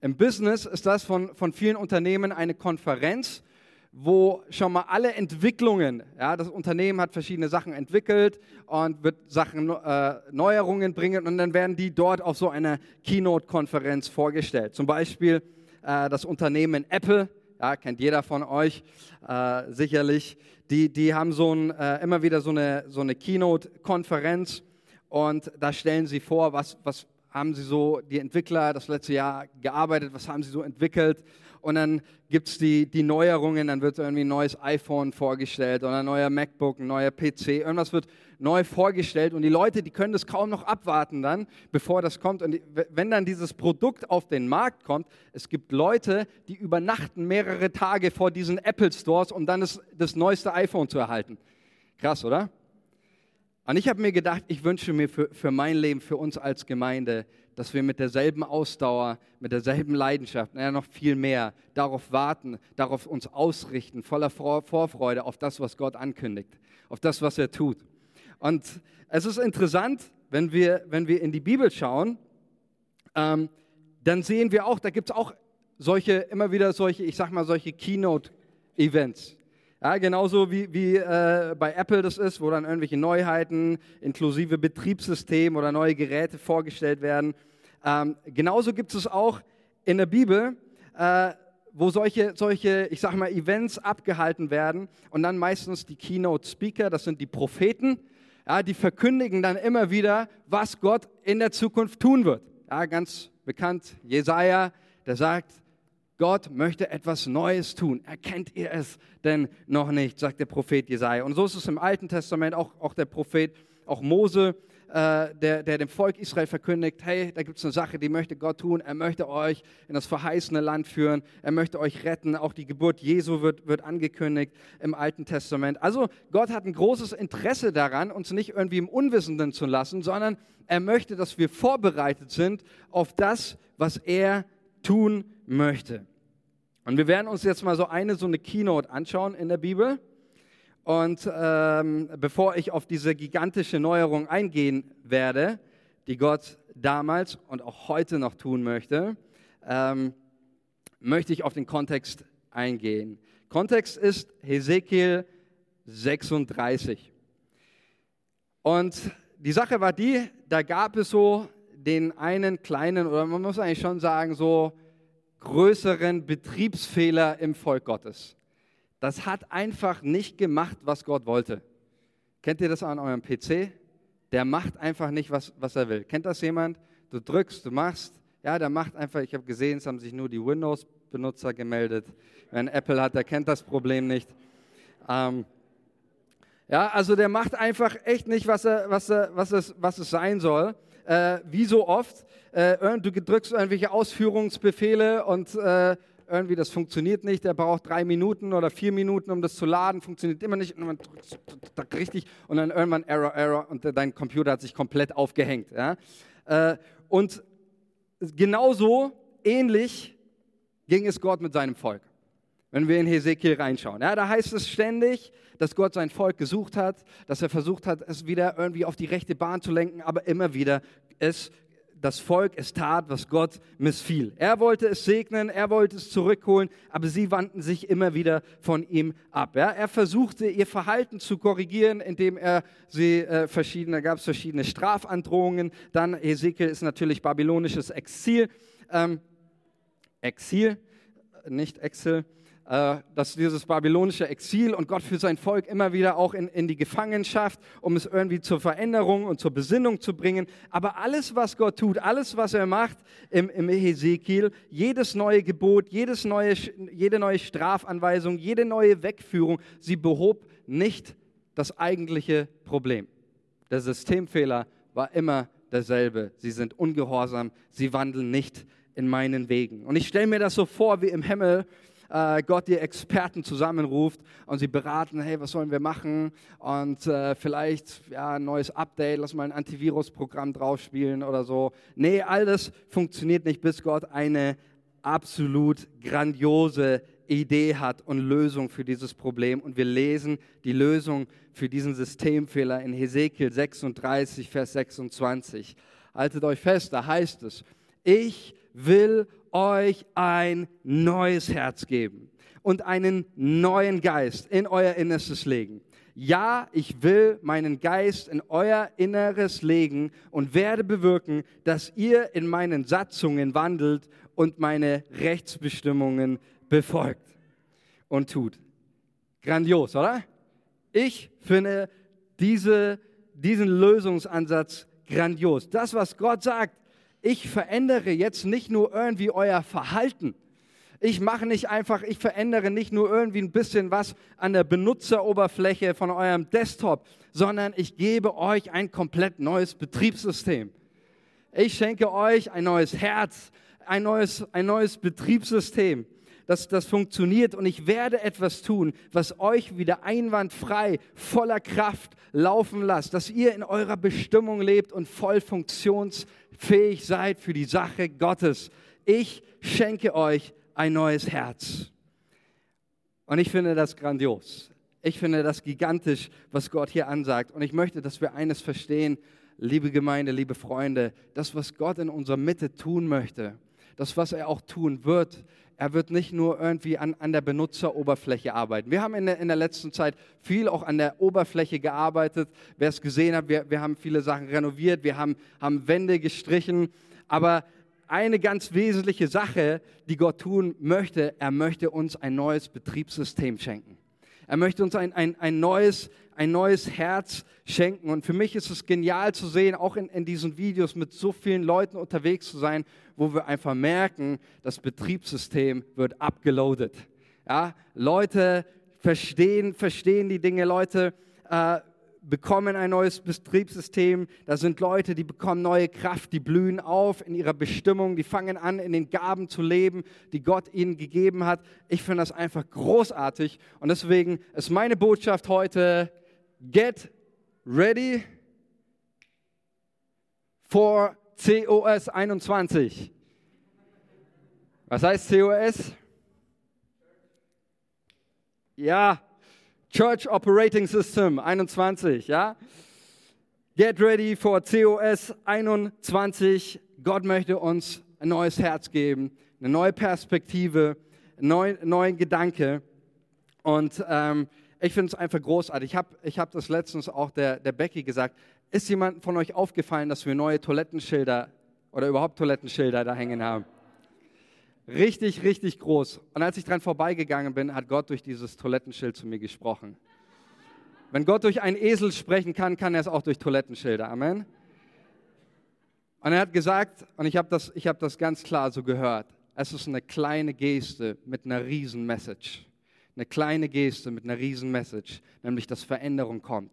Im Business ist das von, von vielen Unternehmen eine Konferenz, wo schon mal alle Entwicklungen, ja, das Unternehmen hat verschiedene Sachen entwickelt und wird Sachen, äh, Neuerungen bringen und dann werden die dort auf so einer Keynote-Konferenz vorgestellt. Zum Beispiel äh, das Unternehmen Apple, ja, kennt jeder von euch äh, sicherlich. Die, die haben so ein, äh, immer wieder so eine, so eine Keynote-Konferenz und da stellen sie vor, was, was haben sie so, die Entwickler das letzte Jahr gearbeitet, was haben sie so entwickelt und dann gibt es die, die Neuerungen, dann wird irgendwie ein neues iPhone vorgestellt oder ein neuer MacBook, ein neuer PC, irgendwas wird neu vorgestellt und die Leute, die können das kaum noch abwarten dann, bevor das kommt. Und wenn dann dieses Produkt auf den Markt kommt, es gibt Leute, die übernachten mehrere Tage vor diesen Apple Stores, um dann das, das neueste iPhone zu erhalten. Krass, oder? Und ich habe mir gedacht, ich wünsche mir für, für mein Leben, für uns als Gemeinde, dass wir mit derselben Ausdauer, mit derselben Leidenschaft, naja, noch viel mehr, darauf warten, darauf uns ausrichten, voller Vorfreude auf das, was Gott ankündigt, auf das, was er tut. Und es ist interessant, wenn wir, wenn wir in die Bibel schauen, ähm, dann sehen wir auch, da gibt es auch solche, immer wieder solche, ich sag mal, solche Keynote-Events. Ja, genauso wie, wie äh, bei Apple das ist, wo dann irgendwelche Neuheiten inklusive Betriebssystem oder neue Geräte vorgestellt werden. Ähm, genauso gibt es auch in der Bibel, äh, wo solche, solche, ich sag mal, Events abgehalten werden und dann meistens die Keynote-Speaker, das sind die Propheten, ja, die verkündigen dann immer wieder, was Gott in der Zukunft tun wird. Ja, ganz bekannt, Jesaja, der sagt, Gott möchte etwas Neues tun. Erkennt ihr es denn noch nicht, sagt der Prophet Jesaja. Und so ist es im Alten Testament, auch, auch der Prophet, auch Mose, äh, der, der dem Volk Israel verkündigt, hey, da gibt es eine Sache, die möchte Gott tun. Er möchte euch in das verheißene Land führen. Er möchte euch retten. Auch die Geburt Jesu wird, wird angekündigt im Alten Testament. Also Gott hat ein großes Interesse daran, uns nicht irgendwie im Unwissenden zu lassen, sondern er möchte, dass wir vorbereitet sind auf das, was er tun möchte. Und wir werden uns jetzt mal so eine, so eine Keynote anschauen in der Bibel. Und ähm, bevor ich auf diese gigantische Neuerung eingehen werde, die Gott damals und auch heute noch tun möchte, ähm, möchte ich auf den Kontext eingehen. Kontext ist Hesekiel 36. Und die Sache war die, da gab es so den einen kleinen, oder man muss eigentlich schon sagen, so größeren Betriebsfehler im Volk Gottes. Das hat einfach nicht gemacht, was Gott wollte. Kennt ihr das an eurem PC? Der macht einfach nicht, was, was er will. Kennt das jemand? Du drückst, du machst. Ja, der macht einfach, ich habe gesehen, es haben sich nur die Windows-Benutzer gemeldet. Wer ein Apple hat, der kennt das Problem nicht. Ähm, ja, also der macht einfach echt nicht, was, er, was, er, was, es, was es sein soll äh, wie so oft, äh, du drückst irgendwelche Ausführungsbefehle und äh, irgendwie das funktioniert nicht, der braucht drei Minuten oder vier Minuten, um das zu laden, funktioniert immer nicht und man drückt richtig und dann irgendwann Error, Error und dein Computer hat sich komplett aufgehängt. Ja? Äh, und genauso ähnlich ging es Gott mit seinem Volk wenn wir in Hesekiel reinschauen. Ja, da heißt es ständig, dass Gott sein Volk gesucht hat, dass er versucht hat, es wieder irgendwie auf die rechte Bahn zu lenken, aber immer wieder es das Volk es tat, was Gott missfiel. Er wollte es segnen, er wollte es zurückholen, aber sie wandten sich immer wieder von ihm ab. Ja, er versuchte ihr Verhalten zu korrigieren, indem er sie äh, verschiedene, gab es verschiedene Strafandrohungen. Dann Hesekiel ist natürlich babylonisches Exil, ähm, Exil, nicht Exil. Äh, dass dieses babylonische Exil und Gott für sein Volk immer wieder auch in, in die Gefangenschaft, um es irgendwie zur Veränderung und zur Besinnung zu bringen. Aber alles, was Gott tut, alles, was er macht im, im Hesekiel, jedes neue Gebot, jedes neue, jede neue Strafanweisung, jede neue Wegführung, sie behob nicht das eigentliche Problem. Der Systemfehler war immer derselbe. Sie sind ungehorsam, sie wandeln nicht in meinen Wegen. Und ich stelle mir das so vor, wie im Himmel äh, Gott die Experten zusammenruft und sie beraten, hey, was sollen wir machen? Und äh, vielleicht ja, ein neues Update, lass mal ein Antivirusprogramm draufspielen oder so. Nee, all das funktioniert nicht, bis Gott eine absolut grandiose Idee hat und Lösung für dieses Problem. Und wir lesen die Lösung für diesen Systemfehler in Hesekiel 36, Vers 26. Haltet euch fest, da heißt es, ich will euch ein neues Herz geben und einen neuen Geist in euer Innerstes legen. Ja, ich will meinen Geist in euer Inneres legen und werde bewirken, dass ihr in meinen Satzungen wandelt und meine Rechtsbestimmungen befolgt und tut. Grandios, oder? Ich finde diese, diesen Lösungsansatz grandios. Das, was Gott sagt, ich verändere jetzt nicht nur irgendwie euer Verhalten. Ich mache nicht einfach, ich verändere nicht nur irgendwie ein bisschen was an der Benutzeroberfläche von eurem Desktop, sondern ich gebe euch ein komplett neues Betriebssystem. Ich schenke euch ein neues Herz, ein neues, ein neues Betriebssystem dass das funktioniert und ich werde etwas tun, was euch wieder einwandfrei, voller Kraft laufen lasst, dass ihr in eurer Bestimmung lebt und voll funktionsfähig seid für die Sache Gottes. Ich schenke euch ein neues Herz. Und ich finde das grandios. Ich finde das gigantisch, was Gott hier ansagt. Und ich möchte, dass wir eines verstehen, liebe Gemeinde, liebe Freunde, das, was Gott in unserer Mitte tun möchte, das, was er auch tun wird, er wird nicht nur irgendwie an, an der Benutzeroberfläche arbeiten. Wir haben in der, in der letzten Zeit viel auch an der Oberfläche gearbeitet. Wer es gesehen hat, wir, wir haben viele Sachen renoviert, wir haben, haben Wände gestrichen. Aber eine ganz wesentliche Sache, die Gott tun möchte, er möchte uns ein neues Betriebssystem schenken. Er möchte uns ein, ein, ein, neues, ein neues Herz schenken. Und für mich ist es genial zu sehen, auch in, in diesen Videos mit so vielen Leuten unterwegs zu sein, wo wir einfach merken, das Betriebssystem wird abgeloadet. Ja, Leute verstehen, verstehen die Dinge, Leute äh, bekommen ein neues Betriebssystem. Da sind Leute, die bekommen neue Kraft, die blühen auf in ihrer Bestimmung, die fangen an, in den Gaben zu leben, die Gott ihnen gegeben hat. Ich finde das einfach großartig. Und deswegen ist meine Botschaft heute, get ready for COS 21. Was heißt COS? Ja, Church Operating System 21, ja? Get ready for COS 21. Gott möchte uns ein neues Herz geben, eine neue Perspektive, einen neuen, neuen Gedanke. Und ähm, ich finde es einfach großartig. Ich habe ich hab das letztens auch der, der Becky gesagt. Ist jemand von euch aufgefallen, dass wir neue Toilettenschilder oder überhaupt Toilettenschilder da hängen haben? Richtig, richtig groß. Und als ich dran vorbeigegangen bin, hat Gott durch dieses Toilettenschild zu mir gesprochen. Wenn Gott durch einen Esel sprechen kann, kann er es auch durch Toilettenschilder. Amen. Und er hat gesagt, und ich habe das, hab das ganz klar so gehört, es ist eine kleine Geste mit einer riesen Message. Eine kleine Geste mit einer riesen Message, nämlich dass Veränderung kommt.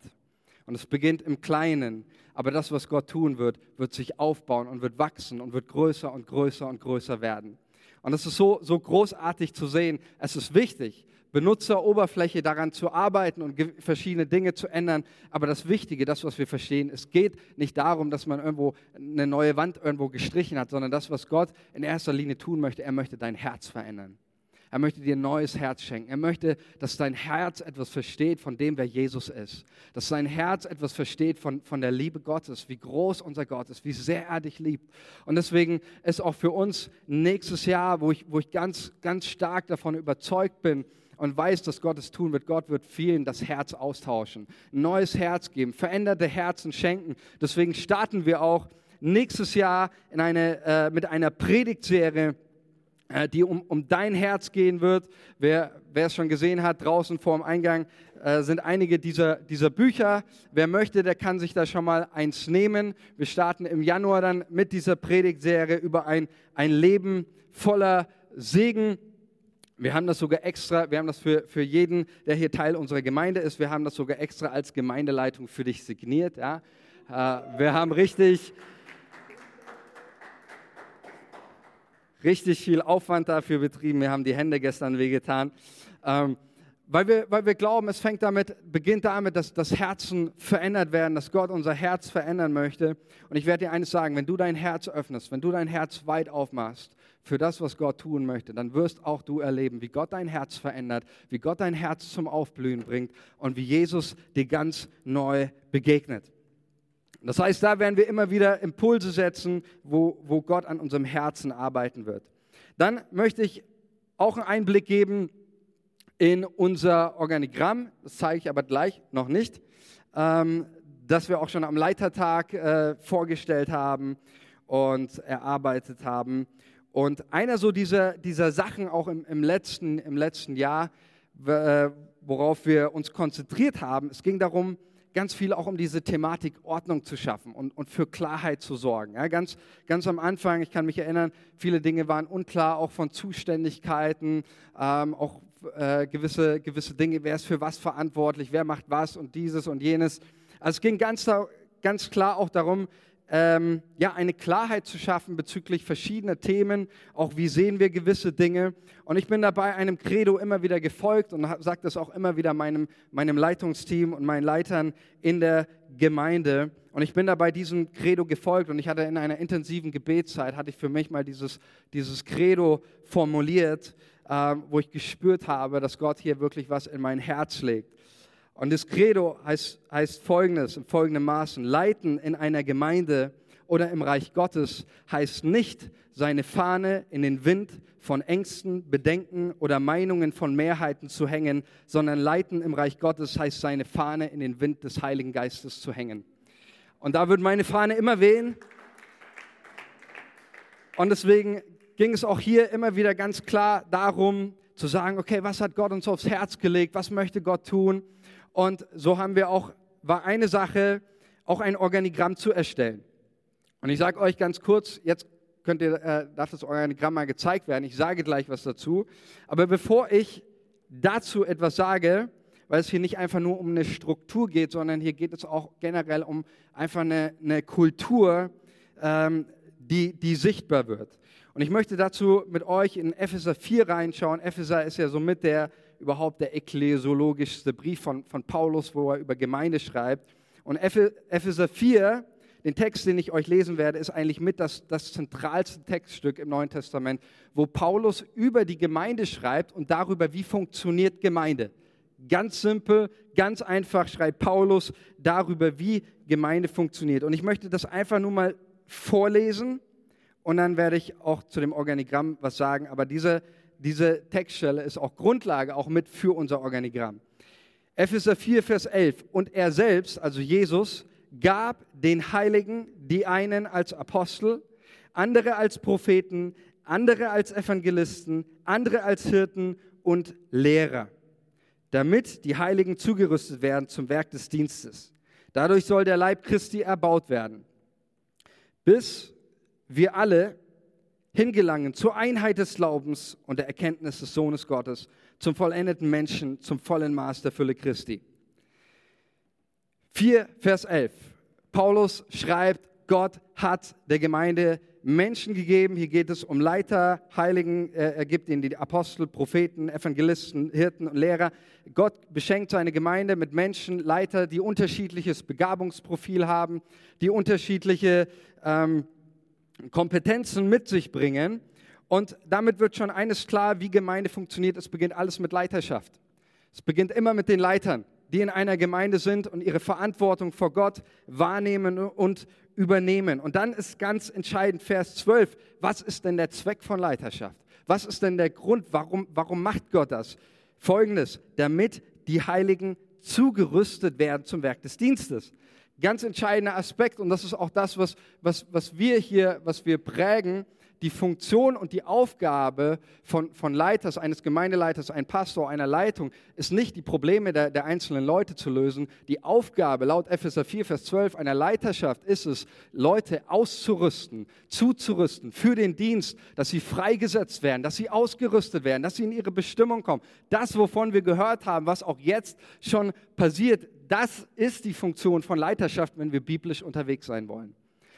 Und es beginnt im Kleinen, aber das, was Gott tun wird, wird sich aufbauen und wird wachsen und wird größer und größer und größer werden. Und es ist so, so großartig zu sehen. Es ist wichtig, Benutzeroberfläche daran zu arbeiten und verschiedene Dinge zu ändern. Aber das Wichtige, das, was wir verstehen, es geht nicht darum, dass man irgendwo eine neue Wand irgendwo gestrichen hat, sondern das, was Gott in erster Linie tun möchte, er möchte dein Herz verändern. Er möchte dir ein neues Herz schenken. Er möchte, dass dein Herz etwas versteht von dem, wer Jesus ist. Dass dein Herz etwas versteht von, von der Liebe Gottes, wie groß unser Gott ist, wie sehr er dich liebt. Und deswegen ist auch für uns nächstes Jahr, wo ich, wo ich ganz, ganz stark davon überzeugt bin, und weiß, dass Gott es tun wird. Gott wird vielen das Herz austauschen, ein neues Herz geben, veränderte Herzen schenken. Deswegen starten wir auch nächstes Jahr in eine, äh, mit einer Predigtserie die um, um dein Herz gehen wird. Wer, wer es schon gesehen hat, draußen vor dem Eingang äh, sind einige dieser, dieser Bücher. Wer möchte, der kann sich da schon mal eins nehmen. Wir starten im Januar dann mit dieser Predigtserie über ein, ein Leben voller Segen. Wir haben das sogar extra, wir haben das für, für jeden, der hier Teil unserer Gemeinde ist, wir haben das sogar extra als Gemeindeleitung für dich signiert. Ja? Äh, wir haben richtig richtig viel Aufwand dafür betrieben. Wir haben die Hände gestern wehgetan. Ähm, weil wir, weil wir glauben, es fängt damit, beginnt damit, dass das Herzen verändert werden, dass Gott unser Herz verändern möchte. Und ich werde dir eines sagen, wenn du dein Herz öffnest, wenn du dein Herz weit aufmachst für das, was Gott tun möchte, dann wirst auch du erleben, wie Gott dein Herz verändert, wie Gott dein Herz zum Aufblühen bringt und wie Jesus dir ganz neu begegnet. Das heißt, da werden wir immer wieder Impulse setzen, wo, wo Gott an unserem Herzen arbeiten wird. Dann möchte ich auch einen Einblick geben in unser Organigramm. Das zeige ich aber gleich noch nicht. Ähm, das wir auch schon am Leitertag äh, vorgestellt haben und erarbeitet haben. Und einer so dieser, dieser Sachen auch im, im, letzten, im letzten Jahr, äh, worauf wir uns konzentriert haben, es ging darum, ganz viel auch um diese Thematik Ordnung zu schaffen und, und für Klarheit zu sorgen. Ja, ganz, ganz am Anfang, ich kann mich erinnern, viele Dinge waren unklar, auch von Zuständigkeiten, ähm, auch äh, gewisse, gewisse Dinge, wer ist für was verantwortlich, wer macht was und dieses und jenes. Also es ging ganz, ganz klar auch darum, ähm, ja, eine Klarheit zu schaffen bezüglich verschiedener Themen, auch wie sehen wir gewisse Dinge. Und ich bin dabei einem Credo immer wieder gefolgt und sage das auch immer wieder meinem, meinem Leitungsteam und meinen Leitern in der Gemeinde. Und ich bin dabei diesem Credo gefolgt und ich hatte in einer intensiven Gebetszeit, hatte ich für mich mal dieses, dieses Credo formuliert, äh, wo ich gespürt habe, dass Gott hier wirklich was in mein Herz legt. Und das Credo heißt, heißt folgendes, in folgendem Maßen. Leiten in einer Gemeinde oder im Reich Gottes heißt nicht, seine Fahne in den Wind von Ängsten, Bedenken oder Meinungen von Mehrheiten zu hängen, sondern leiten im Reich Gottes heißt, seine Fahne in den Wind des Heiligen Geistes zu hängen. Und da wird meine Fahne immer wehen. Und deswegen ging es auch hier immer wieder ganz klar darum, zu sagen, okay, was hat Gott uns aufs Herz gelegt? Was möchte Gott tun? Und so haben wir auch, war eine Sache, auch ein Organigramm zu erstellen. Und ich sage euch ganz kurz, jetzt könnt ihr, äh, darf das Organigramm mal gezeigt werden. Ich sage gleich was dazu. Aber bevor ich dazu etwas sage, weil es hier nicht einfach nur um eine Struktur geht, sondern hier geht es auch generell um einfach eine, eine Kultur, ähm, die, die sichtbar wird. Und ich möchte dazu mit euch in Epheser 4 reinschauen. Epheser ist ja somit der überhaupt der ekklesiologischste Brief von, von Paulus, wo er über Gemeinde schreibt. Und Epheser 4, den Text, den ich euch lesen werde, ist eigentlich mit das, das zentralste Textstück im Neuen Testament, wo Paulus über die Gemeinde schreibt und darüber, wie funktioniert Gemeinde. Ganz simpel, ganz einfach schreibt Paulus darüber, wie Gemeinde funktioniert. Und ich möchte das einfach nur mal vorlesen und dann werde ich auch zu dem Organigramm was sagen. Aber diese diese Textstelle ist auch Grundlage, auch mit für unser Organigramm. Epheser 4, Vers 11. Und er selbst, also Jesus, gab den Heiligen die einen als Apostel, andere als Propheten, andere als Evangelisten, andere als Hirten und Lehrer, damit die Heiligen zugerüstet werden zum Werk des Dienstes. Dadurch soll der Leib Christi erbaut werden, bis wir alle hingelangen zur Einheit des Glaubens und der Erkenntnis des Sohnes Gottes, zum vollendeten Menschen, zum vollen Maß der Fülle Christi. 4, Vers 11. Paulus schreibt, Gott hat der Gemeinde Menschen gegeben. Hier geht es um Leiter, Heiligen. Er gibt ihnen die Apostel, Propheten, Evangelisten, Hirten und Lehrer. Gott beschenkt seine Gemeinde mit Menschen, Leiter, die unterschiedliches Begabungsprofil haben, die unterschiedliche ähm, Kompetenzen mit sich bringen. Und damit wird schon eines klar, wie Gemeinde funktioniert. Es beginnt alles mit Leiterschaft. Es beginnt immer mit den Leitern, die in einer Gemeinde sind und ihre Verantwortung vor Gott wahrnehmen und übernehmen. Und dann ist ganz entscheidend Vers 12, was ist denn der Zweck von Leiterschaft? Was ist denn der Grund, warum, warum macht Gott das? Folgendes, damit die Heiligen zugerüstet werden zum Werk des Dienstes ganz entscheidender Aspekt und das ist auch das, was, was, was wir hier, was wir prägen, die Funktion und die Aufgabe von, von Leiters, eines Gemeindeleiters, ein Pastor, einer Leitung, ist nicht die Probleme der, der einzelnen Leute zu lösen. Die Aufgabe laut Epheser 4, Vers 12 einer Leiterschaft ist es, Leute auszurüsten, zuzurüsten für den Dienst, dass sie freigesetzt werden, dass sie ausgerüstet werden, dass sie in ihre Bestimmung kommen. Das, wovon wir gehört haben, was auch jetzt schon passiert, das ist die Funktion von Leiterschaft, wenn wir biblisch unterwegs sein wollen.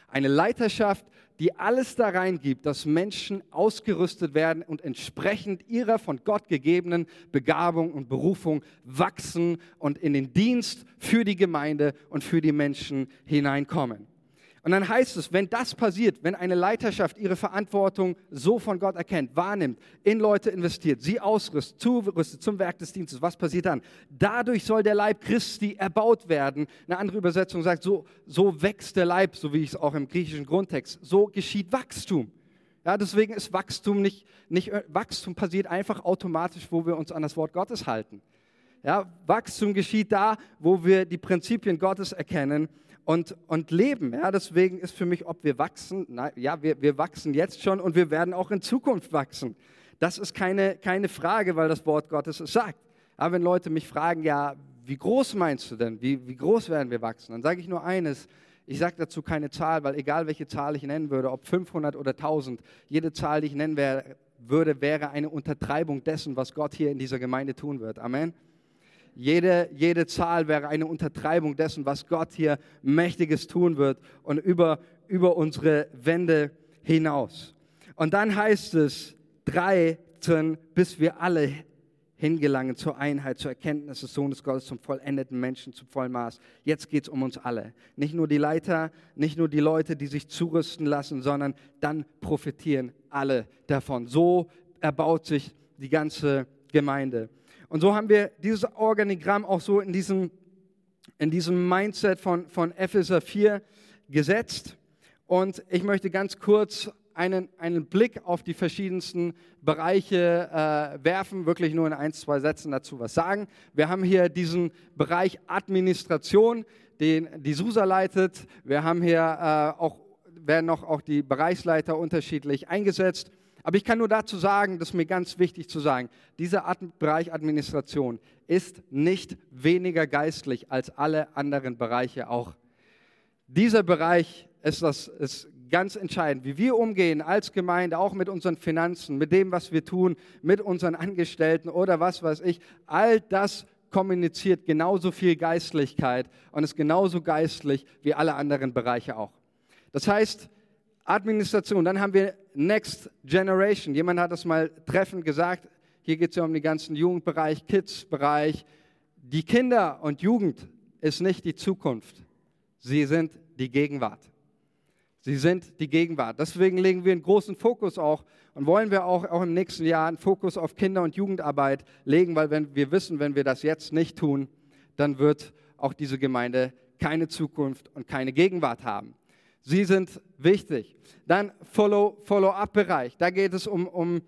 Eine Leiterschaft, die alles da reingibt, dass Menschen ausgerüstet werden und entsprechend ihrer von Gott gegebenen Begabung und Berufung wachsen und in den Dienst für die Gemeinde und für die Menschen hineinkommen. Und dann heißt es, wenn das passiert, wenn eine Leiterschaft ihre Verantwortung so von Gott erkennt, wahrnimmt, in Leute investiert, sie ausrüstet, zurüstet zum Werk des Dienstes, was passiert dann? Dadurch soll der Leib Christi erbaut werden. Eine andere Übersetzung sagt, so, so wächst der Leib, so wie ich es auch im griechischen Grundtext, so geschieht Wachstum. Ja, deswegen ist Wachstum nicht, nicht, Wachstum passiert einfach automatisch, wo wir uns an das Wort Gottes halten. Ja, Wachstum geschieht da, wo wir die Prinzipien Gottes erkennen und, und leben. Ja, deswegen ist für mich, ob wir wachsen, na, ja, wir, wir wachsen jetzt schon und wir werden auch in Zukunft wachsen. Das ist keine, keine Frage, weil das Wort Gottes es sagt. Aber wenn Leute mich fragen, ja, wie groß meinst du denn? Wie, wie groß werden wir wachsen? Dann sage ich nur eines, ich sage dazu keine Zahl, weil egal welche Zahl ich nennen würde, ob 500 oder 1000, jede Zahl, die ich nennen wär, würde, wäre eine Untertreibung dessen, was Gott hier in dieser Gemeinde tun wird. Amen. Jede, jede Zahl wäre eine Untertreibung dessen, was Gott hier Mächtiges tun wird und über, über unsere Wände hinaus. Und dann heißt es, drei, bis wir alle hingelangen zur Einheit, zur Erkenntnis des Sohnes Gottes, zum vollendeten Menschen, zum vollen Maß. Jetzt geht es um uns alle. Nicht nur die Leiter, nicht nur die Leute, die sich zurüsten lassen, sondern dann profitieren alle davon. So erbaut sich die ganze Gemeinde. Und so haben wir dieses Organigramm auch so in diesem, in diesem Mindset von, von Epheser 4 gesetzt. Und ich möchte ganz kurz einen, einen Blick auf die verschiedensten Bereiche äh, werfen, wirklich nur in ein, zwei Sätzen dazu was sagen. Wir haben hier diesen Bereich Administration, den die SUSA leitet. Wir haben hier äh, auch, werden noch auch die Bereichsleiter unterschiedlich eingesetzt. Aber ich kann nur dazu sagen, das ist mir ganz wichtig zu sagen, dieser Bereich Administration ist nicht weniger geistlich als alle anderen Bereiche auch. Dieser Bereich ist, das, ist ganz entscheidend, wie wir umgehen als Gemeinde, auch mit unseren Finanzen, mit dem, was wir tun, mit unseren Angestellten oder was weiß ich. All das kommuniziert genauso viel Geistlichkeit und ist genauso geistlich wie alle anderen Bereiche auch. Das heißt, Administration, dann haben wir Next Generation. Jemand hat das mal treffend gesagt. Hier geht es ja um den ganzen Jugendbereich, Kids-Bereich. Die Kinder und Jugend ist nicht die Zukunft. Sie sind die Gegenwart. Sie sind die Gegenwart. Deswegen legen wir einen großen Fokus auch und wollen wir auch, auch im nächsten Jahr einen Fokus auf Kinder- und Jugendarbeit legen, weil wenn wir wissen, wenn wir das jetzt nicht tun, dann wird auch diese Gemeinde keine Zukunft und keine Gegenwart haben. Sie sind wichtig. Dann Follow-up-Bereich. da geht es um, um,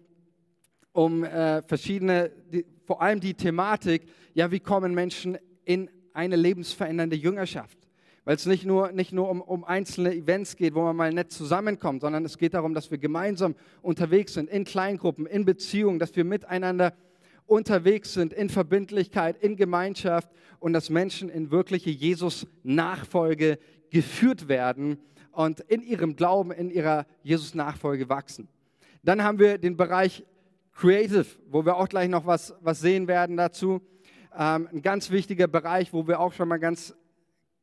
um äh, verschiedene, die, vor allem die Thematik, ja, wie kommen Menschen in eine lebensverändernde Jüngerschaft? weil es nicht nur, nicht nur um, um einzelne Events geht, wo man mal nett zusammenkommt, sondern es geht darum, dass wir gemeinsam unterwegs sind, in Kleingruppen, in Beziehungen, dass wir miteinander unterwegs sind, in Verbindlichkeit, in Gemeinschaft und dass Menschen in wirkliche Jesus-Nachfolge geführt werden und in ihrem Glauben, in ihrer Jesus-Nachfolge wachsen. Dann haben wir den Bereich Creative, wo wir auch gleich noch was, was sehen werden dazu. Ähm, ein ganz wichtiger Bereich, wo wir auch schon mal ganz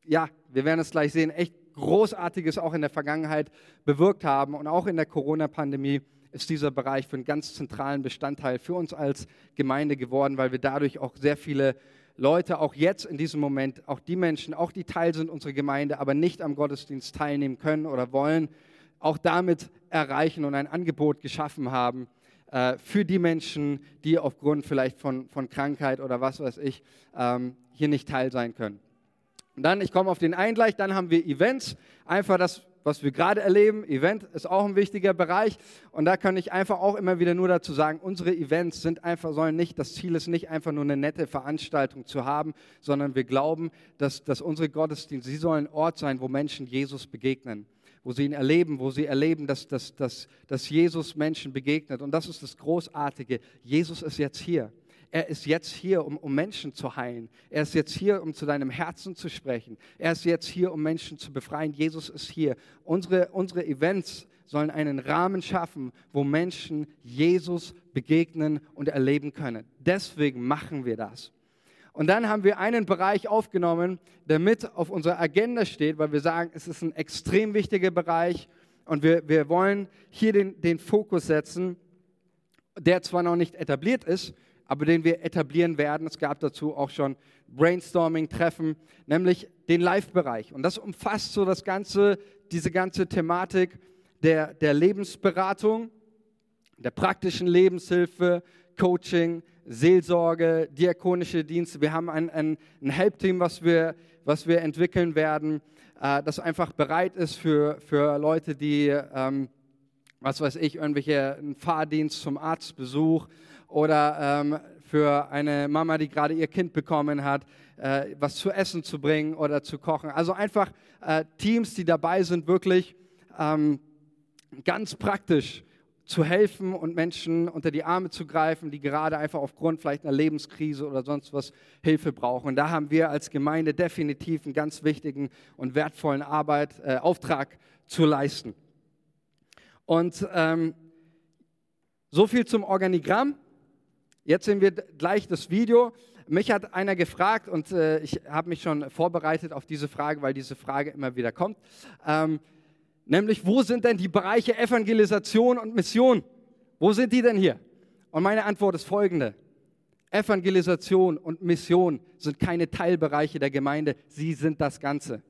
ja, wir werden es gleich sehen, echt Großartiges auch in der Vergangenheit bewirkt haben. Und auch in der Corona-Pandemie ist dieser Bereich für einen ganz zentralen Bestandteil für uns als Gemeinde geworden, weil wir dadurch auch sehr viele Leute, auch jetzt in diesem Moment, auch die Menschen, auch die Teil sind unserer Gemeinde, aber nicht am Gottesdienst teilnehmen können oder wollen, auch damit erreichen und ein Angebot geschaffen haben äh, für die Menschen, die aufgrund vielleicht von, von Krankheit oder was weiß ich ähm, hier nicht teil sein können. Dann, ich komme auf den einen gleich, dann haben wir Events, einfach das, was wir gerade erleben. Event ist auch ein wichtiger Bereich und da kann ich einfach auch immer wieder nur dazu sagen, unsere Events sind einfach, sollen nicht, das Ziel ist nicht einfach nur eine nette Veranstaltung zu haben, sondern wir glauben, dass, dass unsere Gottesdienste, sie sollen ein Ort sein, wo Menschen Jesus begegnen wo sie ihn erleben, wo sie erleben, dass, dass, dass, dass Jesus Menschen begegnet. Und das ist das Großartige. Jesus ist jetzt hier. Er ist jetzt hier, um, um Menschen zu heilen. Er ist jetzt hier, um zu deinem Herzen zu sprechen. Er ist jetzt hier, um Menschen zu befreien. Jesus ist hier. Unsere, unsere Events sollen einen Rahmen schaffen, wo Menschen Jesus begegnen und erleben können. Deswegen machen wir das. Und dann haben wir einen Bereich aufgenommen, der mit auf unserer Agenda steht, weil wir sagen, es ist ein extrem wichtiger Bereich und wir, wir wollen hier den, den Fokus setzen, der zwar noch nicht etabliert ist, aber den wir etablieren werden. Es gab dazu auch schon Brainstorming-Treffen, nämlich den Live-Bereich. Und das umfasst so das ganze, diese ganze Thematik der, der Lebensberatung, der praktischen Lebenshilfe, Coaching, Seelsorge, diakonische Dienste. Wir haben ein, ein, ein Help-Team, was wir, was wir entwickeln werden, äh, das einfach bereit ist für, für Leute, die, ähm, was weiß ich, irgendwelche einen Fahrdienst zum Arztbesuch oder ähm, für eine Mama, die gerade ihr Kind bekommen hat, äh, was zu essen zu bringen oder zu kochen. Also einfach äh, Teams, die dabei sind, wirklich ähm, ganz praktisch zu helfen und Menschen unter die Arme zu greifen, die gerade einfach aufgrund vielleicht einer Lebenskrise oder sonst was Hilfe brauchen. Und da haben wir als Gemeinde definitiv einen ganz wichtigen und wertvollen Arbeit, äh, Auftrag zu leisten. Und ähm, so viel zum Organigramm. Jetzt sehen wir gleich das Video. Mich hat einer gefragt und äh, ich habe mich schon vorbereitet auf diese Frage, weil diese Frage immer wieder kommt. Ähm, nämlich, wo sind denn die Bereiche Evangelisation und Mission? Wo sind die denn hier? Und meine Antwort ist folgende. Evangelisation und Mission sind keine Teilbereiche der Gemeinde, sie sind das Ganze.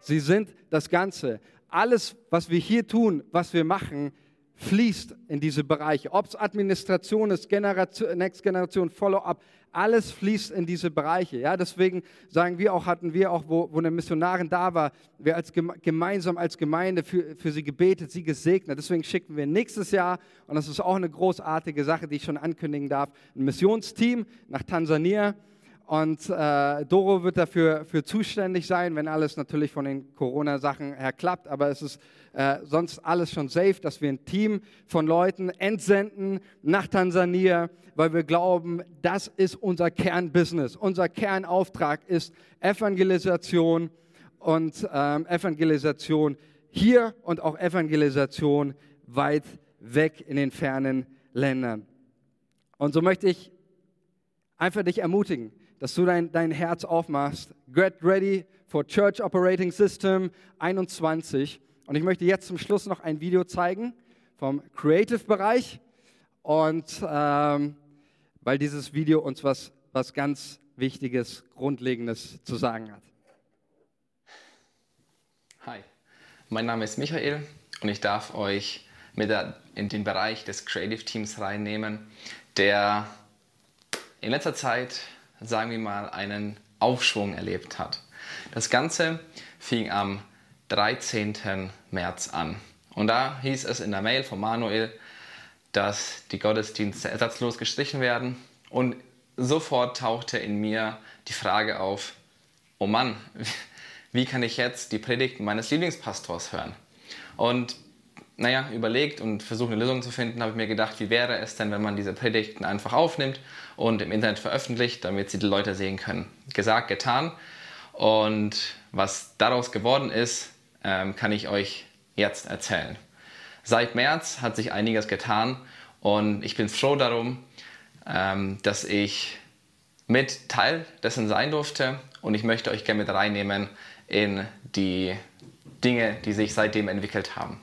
Sie sind das Ganze. Alles, was wir hier tun, was wir machen, fließt in diese Bereiche. Ob es Administration ist, Generation, Next Generation, Follow-up, alles fließt in diese Bereiche. Ja, deswegen sagen wir auch, hatten wir auch, wo, wo eine Missionarin da war, wir als gemeinsam als Gemeinde für, für sie gebetet, sie gesegnet. Deswegen schicken wir nächstes Jahr, und das ist auch eine großartige Sache, die ich schon ankündigen darf, ein Missionsteam nach Tansania und äh, Doro wird dafür für zuständig sein, wenn alles natürlich von den Corona-Sachen her klappt. Aber es ist äh, sonst alles schon safe, dass wir ein Team von Leuten entsenden nach Tansania, weil wir glauben, das ist unser Kernbusiness. Unser Kernauftrag ist Evangelisation und ähm, Evangelisation hier und auch Evangelisation weit weg in den fernen Ländern. Und so möchte ich einfach dich ermutigen dass du dein, dein Herz aufmachst. Get ready for Church Operating System 21. Und ich möchte jetzt zum Schluss noch ein Video zeigen vom Creative-Bereich. Und ähm, weil dieses Video uns was, was ganz Wichtiges, Grundlegendes zu sagen hat. Hi, mein Name ist Michael und ich darf euch mit der, in den Bereich des Creative Teams reinnehmen, der in letzter Zeit sagen wir mal, einen Aufschwung erlebt hat. Das Ganze fing am 13. März an. Und da hieß es in der Mail von Manuel, dass die Gottesdienste ersatzlos gestrichen werden. Und sofort tauchte in mir die Frage auf, oh Mann, [laughs] wie kann ich jetzt die Predigten meines Lieblingspastors hören? Und naja, überlegt und versucht eine Lösung zu finden, habe ich mir gedacht, wie wäre es denn, wenn man diese Predigten einfach aufnimmt und im Internet veröffentlicht, damit sie die Leute sehen können. Gesagt, getan. Und was daraus geworden ist, ähm, kann ich euch jetzt erzählen. Seit März hat sich einiges getan und ich bin froh darum, ähm, dass ich mit Teil dessen sein durfte und ich möchte euch gerne mit reinnehmen in die Dinge, die sich seitdem entwickelt haben.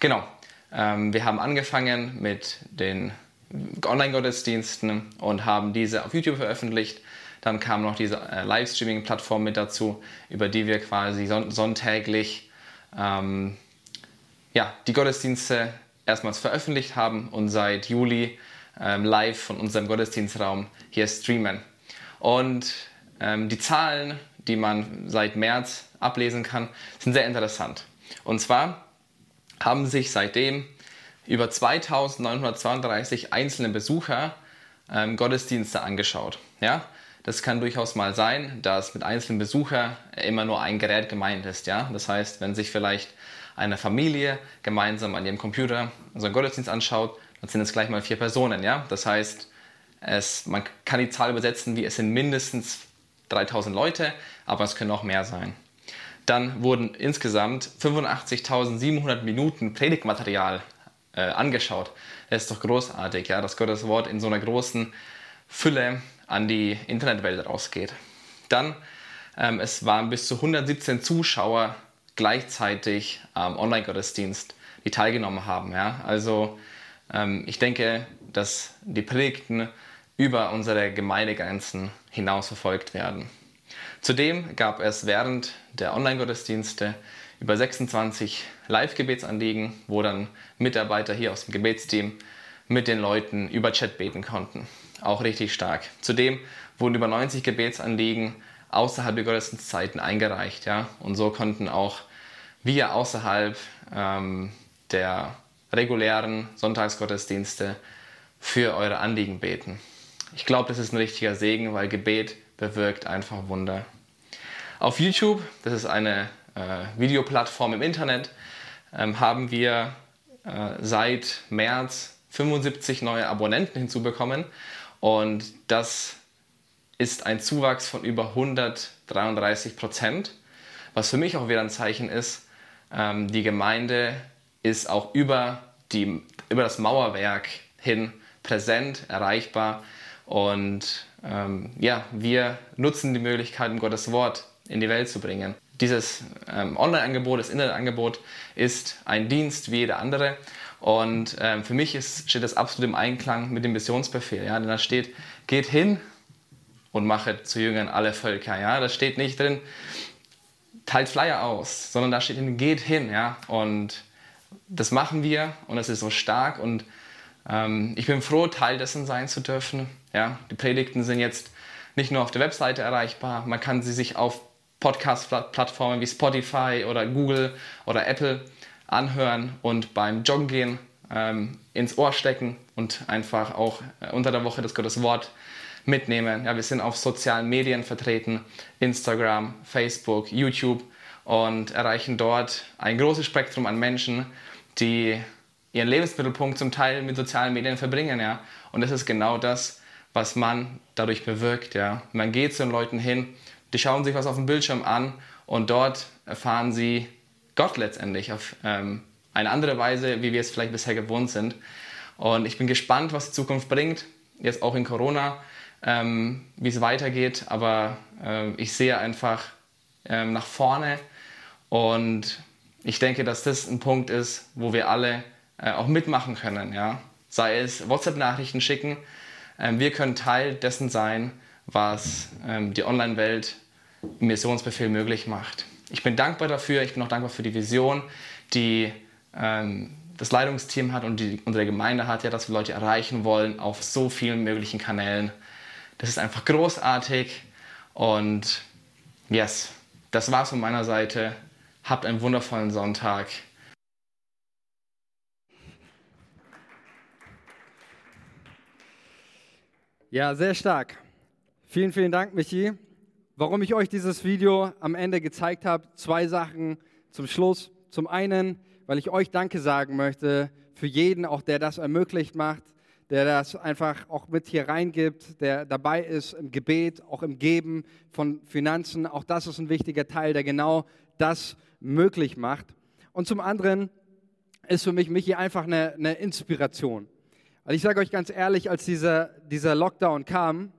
Genau. Ähm, wir haben angefangen mit den Online-Gottesdiensten und haben diese auf YouTube veröffentlicht. Dann kam noch diese äh, Livestreaming-Plattform mit dazu, über die wir quasi son sonntäglich ähm, ja, die Gottesdienste erstmals veröffentlicht haben und seit Juli ähm, live von unserem Gottesdienstraum hier streamen. Und ähm, die Zahlen, die man seit März ablesen kann, sind sehr interessant. Und zwar haben sich seitdem über 2932 einzelne Besucher ähm, Gottesdienste angeschaut. Ja? Das kann durchaus mal sein, dass mit einzelnen Besuchern immer nur ein Gerät gemeint ist. Ja? Das heißt, wenn sich vielleicht eine Familie gemeinsam an ihrem Computer so einen Gottesdienst anschaut, dann sind es gleich mal vier Personen. Ja? Das heißt, es, man kann die Zahl übersetzen, wie es sind mindestens 3000 Leute, aber es können auch mehr sein. Dann wurden insgesamt 85.700 Minuten Predigtmaterial äh, angeschaut. Das ist doch großartig, ja, dass Gottes Wort in so einer großen Fülle an die Internetwelt rausgeht. Dann, ähm, es waren bis zu 117 Zuschauer gleichzeitig am Online-Gottesdienst, die teilgenommen haben. Ja? Also ähm, ich denke, dass die Predigten über unsere Gemeindegrenzen hinaus verfolgt werden. Zudem gab es während der Online-Gottesdienste über 26 Live-Gebetsanliegen, wo dann Mitarbeiter hier aus dem Gebetsteam mit den Leuten über Chat beten konnten. Auch richtig stark. Zudem wurden über 90 Gebetsanliegen außerhalb der Gottesdienstzeiten eingereicht. Ja? Und so konnten auch wir außerhalb ähm, der regulären Sonntagsgottesdienste für eure Anliegen beten. Ich glaube, das ist ein richtiger Segen, weil Gebet bewirkt einfach Wunder. Auf YouTube, das ist eine äh, Videoplattform im Internet, ähm, haben wir äh, seit März 75 neue Abonnenten hinzubekommen und das ist ein Zuwachs von über 133 Prozent, was für mich auch wieder ein Zeichen ist, ähm, die Gemeinde ist auch über, die, über das Mauerwerk hin präsent, erreichbar und ähm, ja, wir nutzen die Möglichkeit, Gottes Wort in die Welt zu bringen. Dieses ähm, Online-Angebot, das Internetangebot ist ein Dienst wie jeder andere. Und ähm, für mich ist, steht das absolut im Einklang mit dem Missionsbefehl. Ja? Denn da steht, geht hin und mache zu Jüngern alle Völker. Ja? Da steht nicht drin, teilt Flyer aus, sondern da steht drin, geht hin. Ja? Und das machen wir und es ist so stark. Und ähm, ich bin froh, Teil dessen sein zu dürfen. Ja? Die Predigten sind jetzt nicht nur auf der Webseite erreichbar, man kann sie sich auf Podcast-Plattformen wie Spotify oder Google oder Apple anhören und beim Joggen gehen ähm, ins Ohr stecken und einfach auch äh, unter der Woche das Gottes Wort mitnehmen. Ja, wir sind auf sozialen Medien vertreten, Instagram, Facebook, YouTube und erreichen dort ein großes Spektrum an Menschen, die ihren Lebensmittelpunkt zum Teil mit sozialen Medien verbringen. Ja. Und das ist genau das, was man dadurch bewirkt. Ja. Man geht zu den Leuten hin die schauen sich was auf dem Bildschirm an und dort erfahren sie Gott letztendlich auf ähm, eine andere Weise, wie wir es vielleicht bisher gewohnt sind. Und ich bin gespannt, was die Zukunft bringt, jetzt auch in Corona, ähm, wie es weitergeht. Aber äh, ich sehe einfach ähm, nach vorne und ich denke, dass das ein Punkt ist, wo wir alle äh, auch mitmachen können. Ja? Sei es WhatsApp-Nachrichten schicken. Ähm, wir können Teil dessen sein, was ähm, die Online-Welt im Missionsbefehl möglich macht. Ich bin dankbar dafür, ich bin auch dankbar für die Vision, die ähm, das Leitungsteam hat und die unsere Gemeinde hat, ja, dass wir Leute erreichen wollen auf so vielen möglichen Kanälen. Das ist einfach großartig und yes, das war's von meiner Seite. Habt einen wundervollen Sonntag. Ja, sehr stark. Vielen, vielen Dank, Michi. Warum ich euch dieses Video am Ende gezeigt habe, zwei Sachen zum Schluss. Zum einen, weil ich euch Danke sagen möchte für jeden, auch der das ermöglicht macht, der das einfach auch mit hier reingibt, der dabei ist im Gebet, auch im Geben von Finanzen. Auch das ist ein wichtiger Teil, der genau das möglich macht. Und zum anderen ist für mich Michi einfach eine, eine Inspiration. Weil ich sage euch ganz ehrlich, als dieser, dieser Lockdown kam,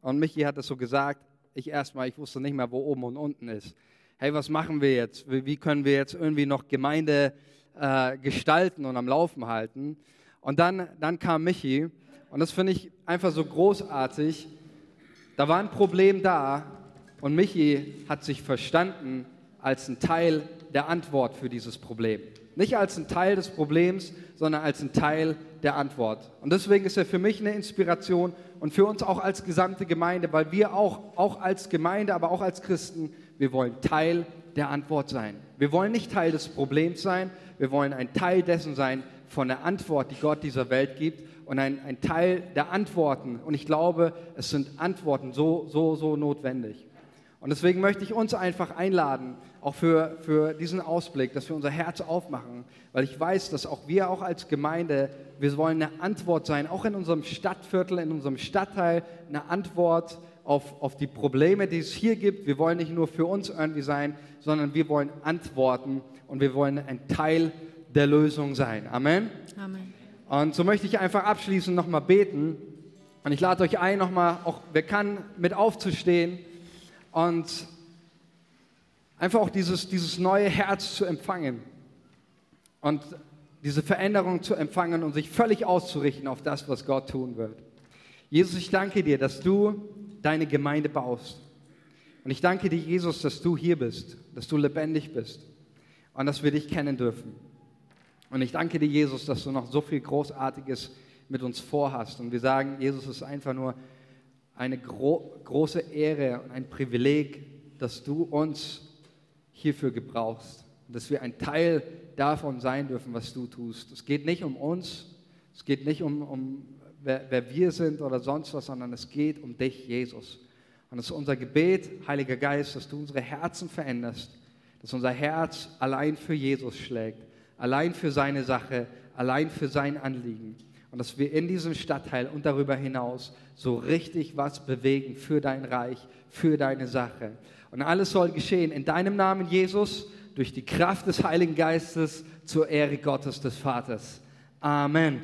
und Michi hat es so gesagt, ich erstmal, ich wusste nicht mehr, wo oben und unten ist. Hey, was machen wir jetzt? Wie können wir jetzt irgendwie noch Gemeinde äh, gestalten und am Laufen halten? Und dann, dann kam Michi und das finde ich einfach so großartig. Da war ein Problem da und Michi hat sich verstanden als ein Teil der Antwort für dieses Problem. Nicht als ein Teil des Problems, sondern als ein Teil der Antwort. Und deswegen ist er für mich eine Inspiration und für uns auch als gesamte Gemeinde, weil wir auch, auch als Gemeinde, aber auch als Christen, wir wollen Teil der Antwort sein. Wir wollen nicht Teil des Problems sein, wir wollen ein Teil dessen sein von der Antwort, die Gott dieser Welt gibt und ein, ein Teil der Antworten. Und ich glaube, es sind Antworten so, so, so notwendig. Und deswegen möchte ich uns einfach einladen, auch für, für diesen Ausblick, dass wir unser Herz aufmachen, weil ich weiß, dass auch wir auch als Gemeinde, wir wollen eine Antwort sein, auch in unserem Stadtviertel, in unserem Stadtteil, eine Antwort auf, auf die Probleme, die es hier gibt. Wir wollen nicht nur für uns irgendwie sein, sondern wir wollen antworten und wir wollen ein Teil der Lösung sein. Amen. Amen. Und so möchte ich einfach abschließend nochmal beten. Und ich lade euch ein, nochmal, auch wer kann, mit aufzustehen und einfach auch dieses, dieses neue Herz zu empfangen und diese Veränderung zu empfangen und sich völlig auszurichten auf das, was Gott tun wird. Jesus, ich danke dir, dass du deine Gemeinde baust. Und ich danke dir, Jesus, dass du hier bist, dass du lebendig bist und dass wir dich kennen dürfen. Und ich danke dir, Jesus, dass du noch so viel Großartiges mit uns vorhast. Und wir sagen, Jesus ist einfach nur eine gro große Ehre und ein Privileg, dass du uns hierfür gebrauchst. Dass wir ein Teil davon sein dürfen, was du tust. Es geht nicht um uns, es geht nicht um, um wer, wer wir sind oder sonst was, sondern es geht um dich, Jesus. Und es ist unser Gebet, Heiliger Geist, dass du unsere Herzen veränderst, dass unser Herz allein für Jesus schlägt, allein für seine Sache, allein für sein Anliegen. Und dass wir in diesem Stadtteil und darüber hinaus so richtig was bewegen für dein Reich, für deine Sache. Und alles soll geschehen in deinem Namen, Jesus, durch die Kraft des Heiligen Geistes zur Ehre Gottes des Vaters. Amen.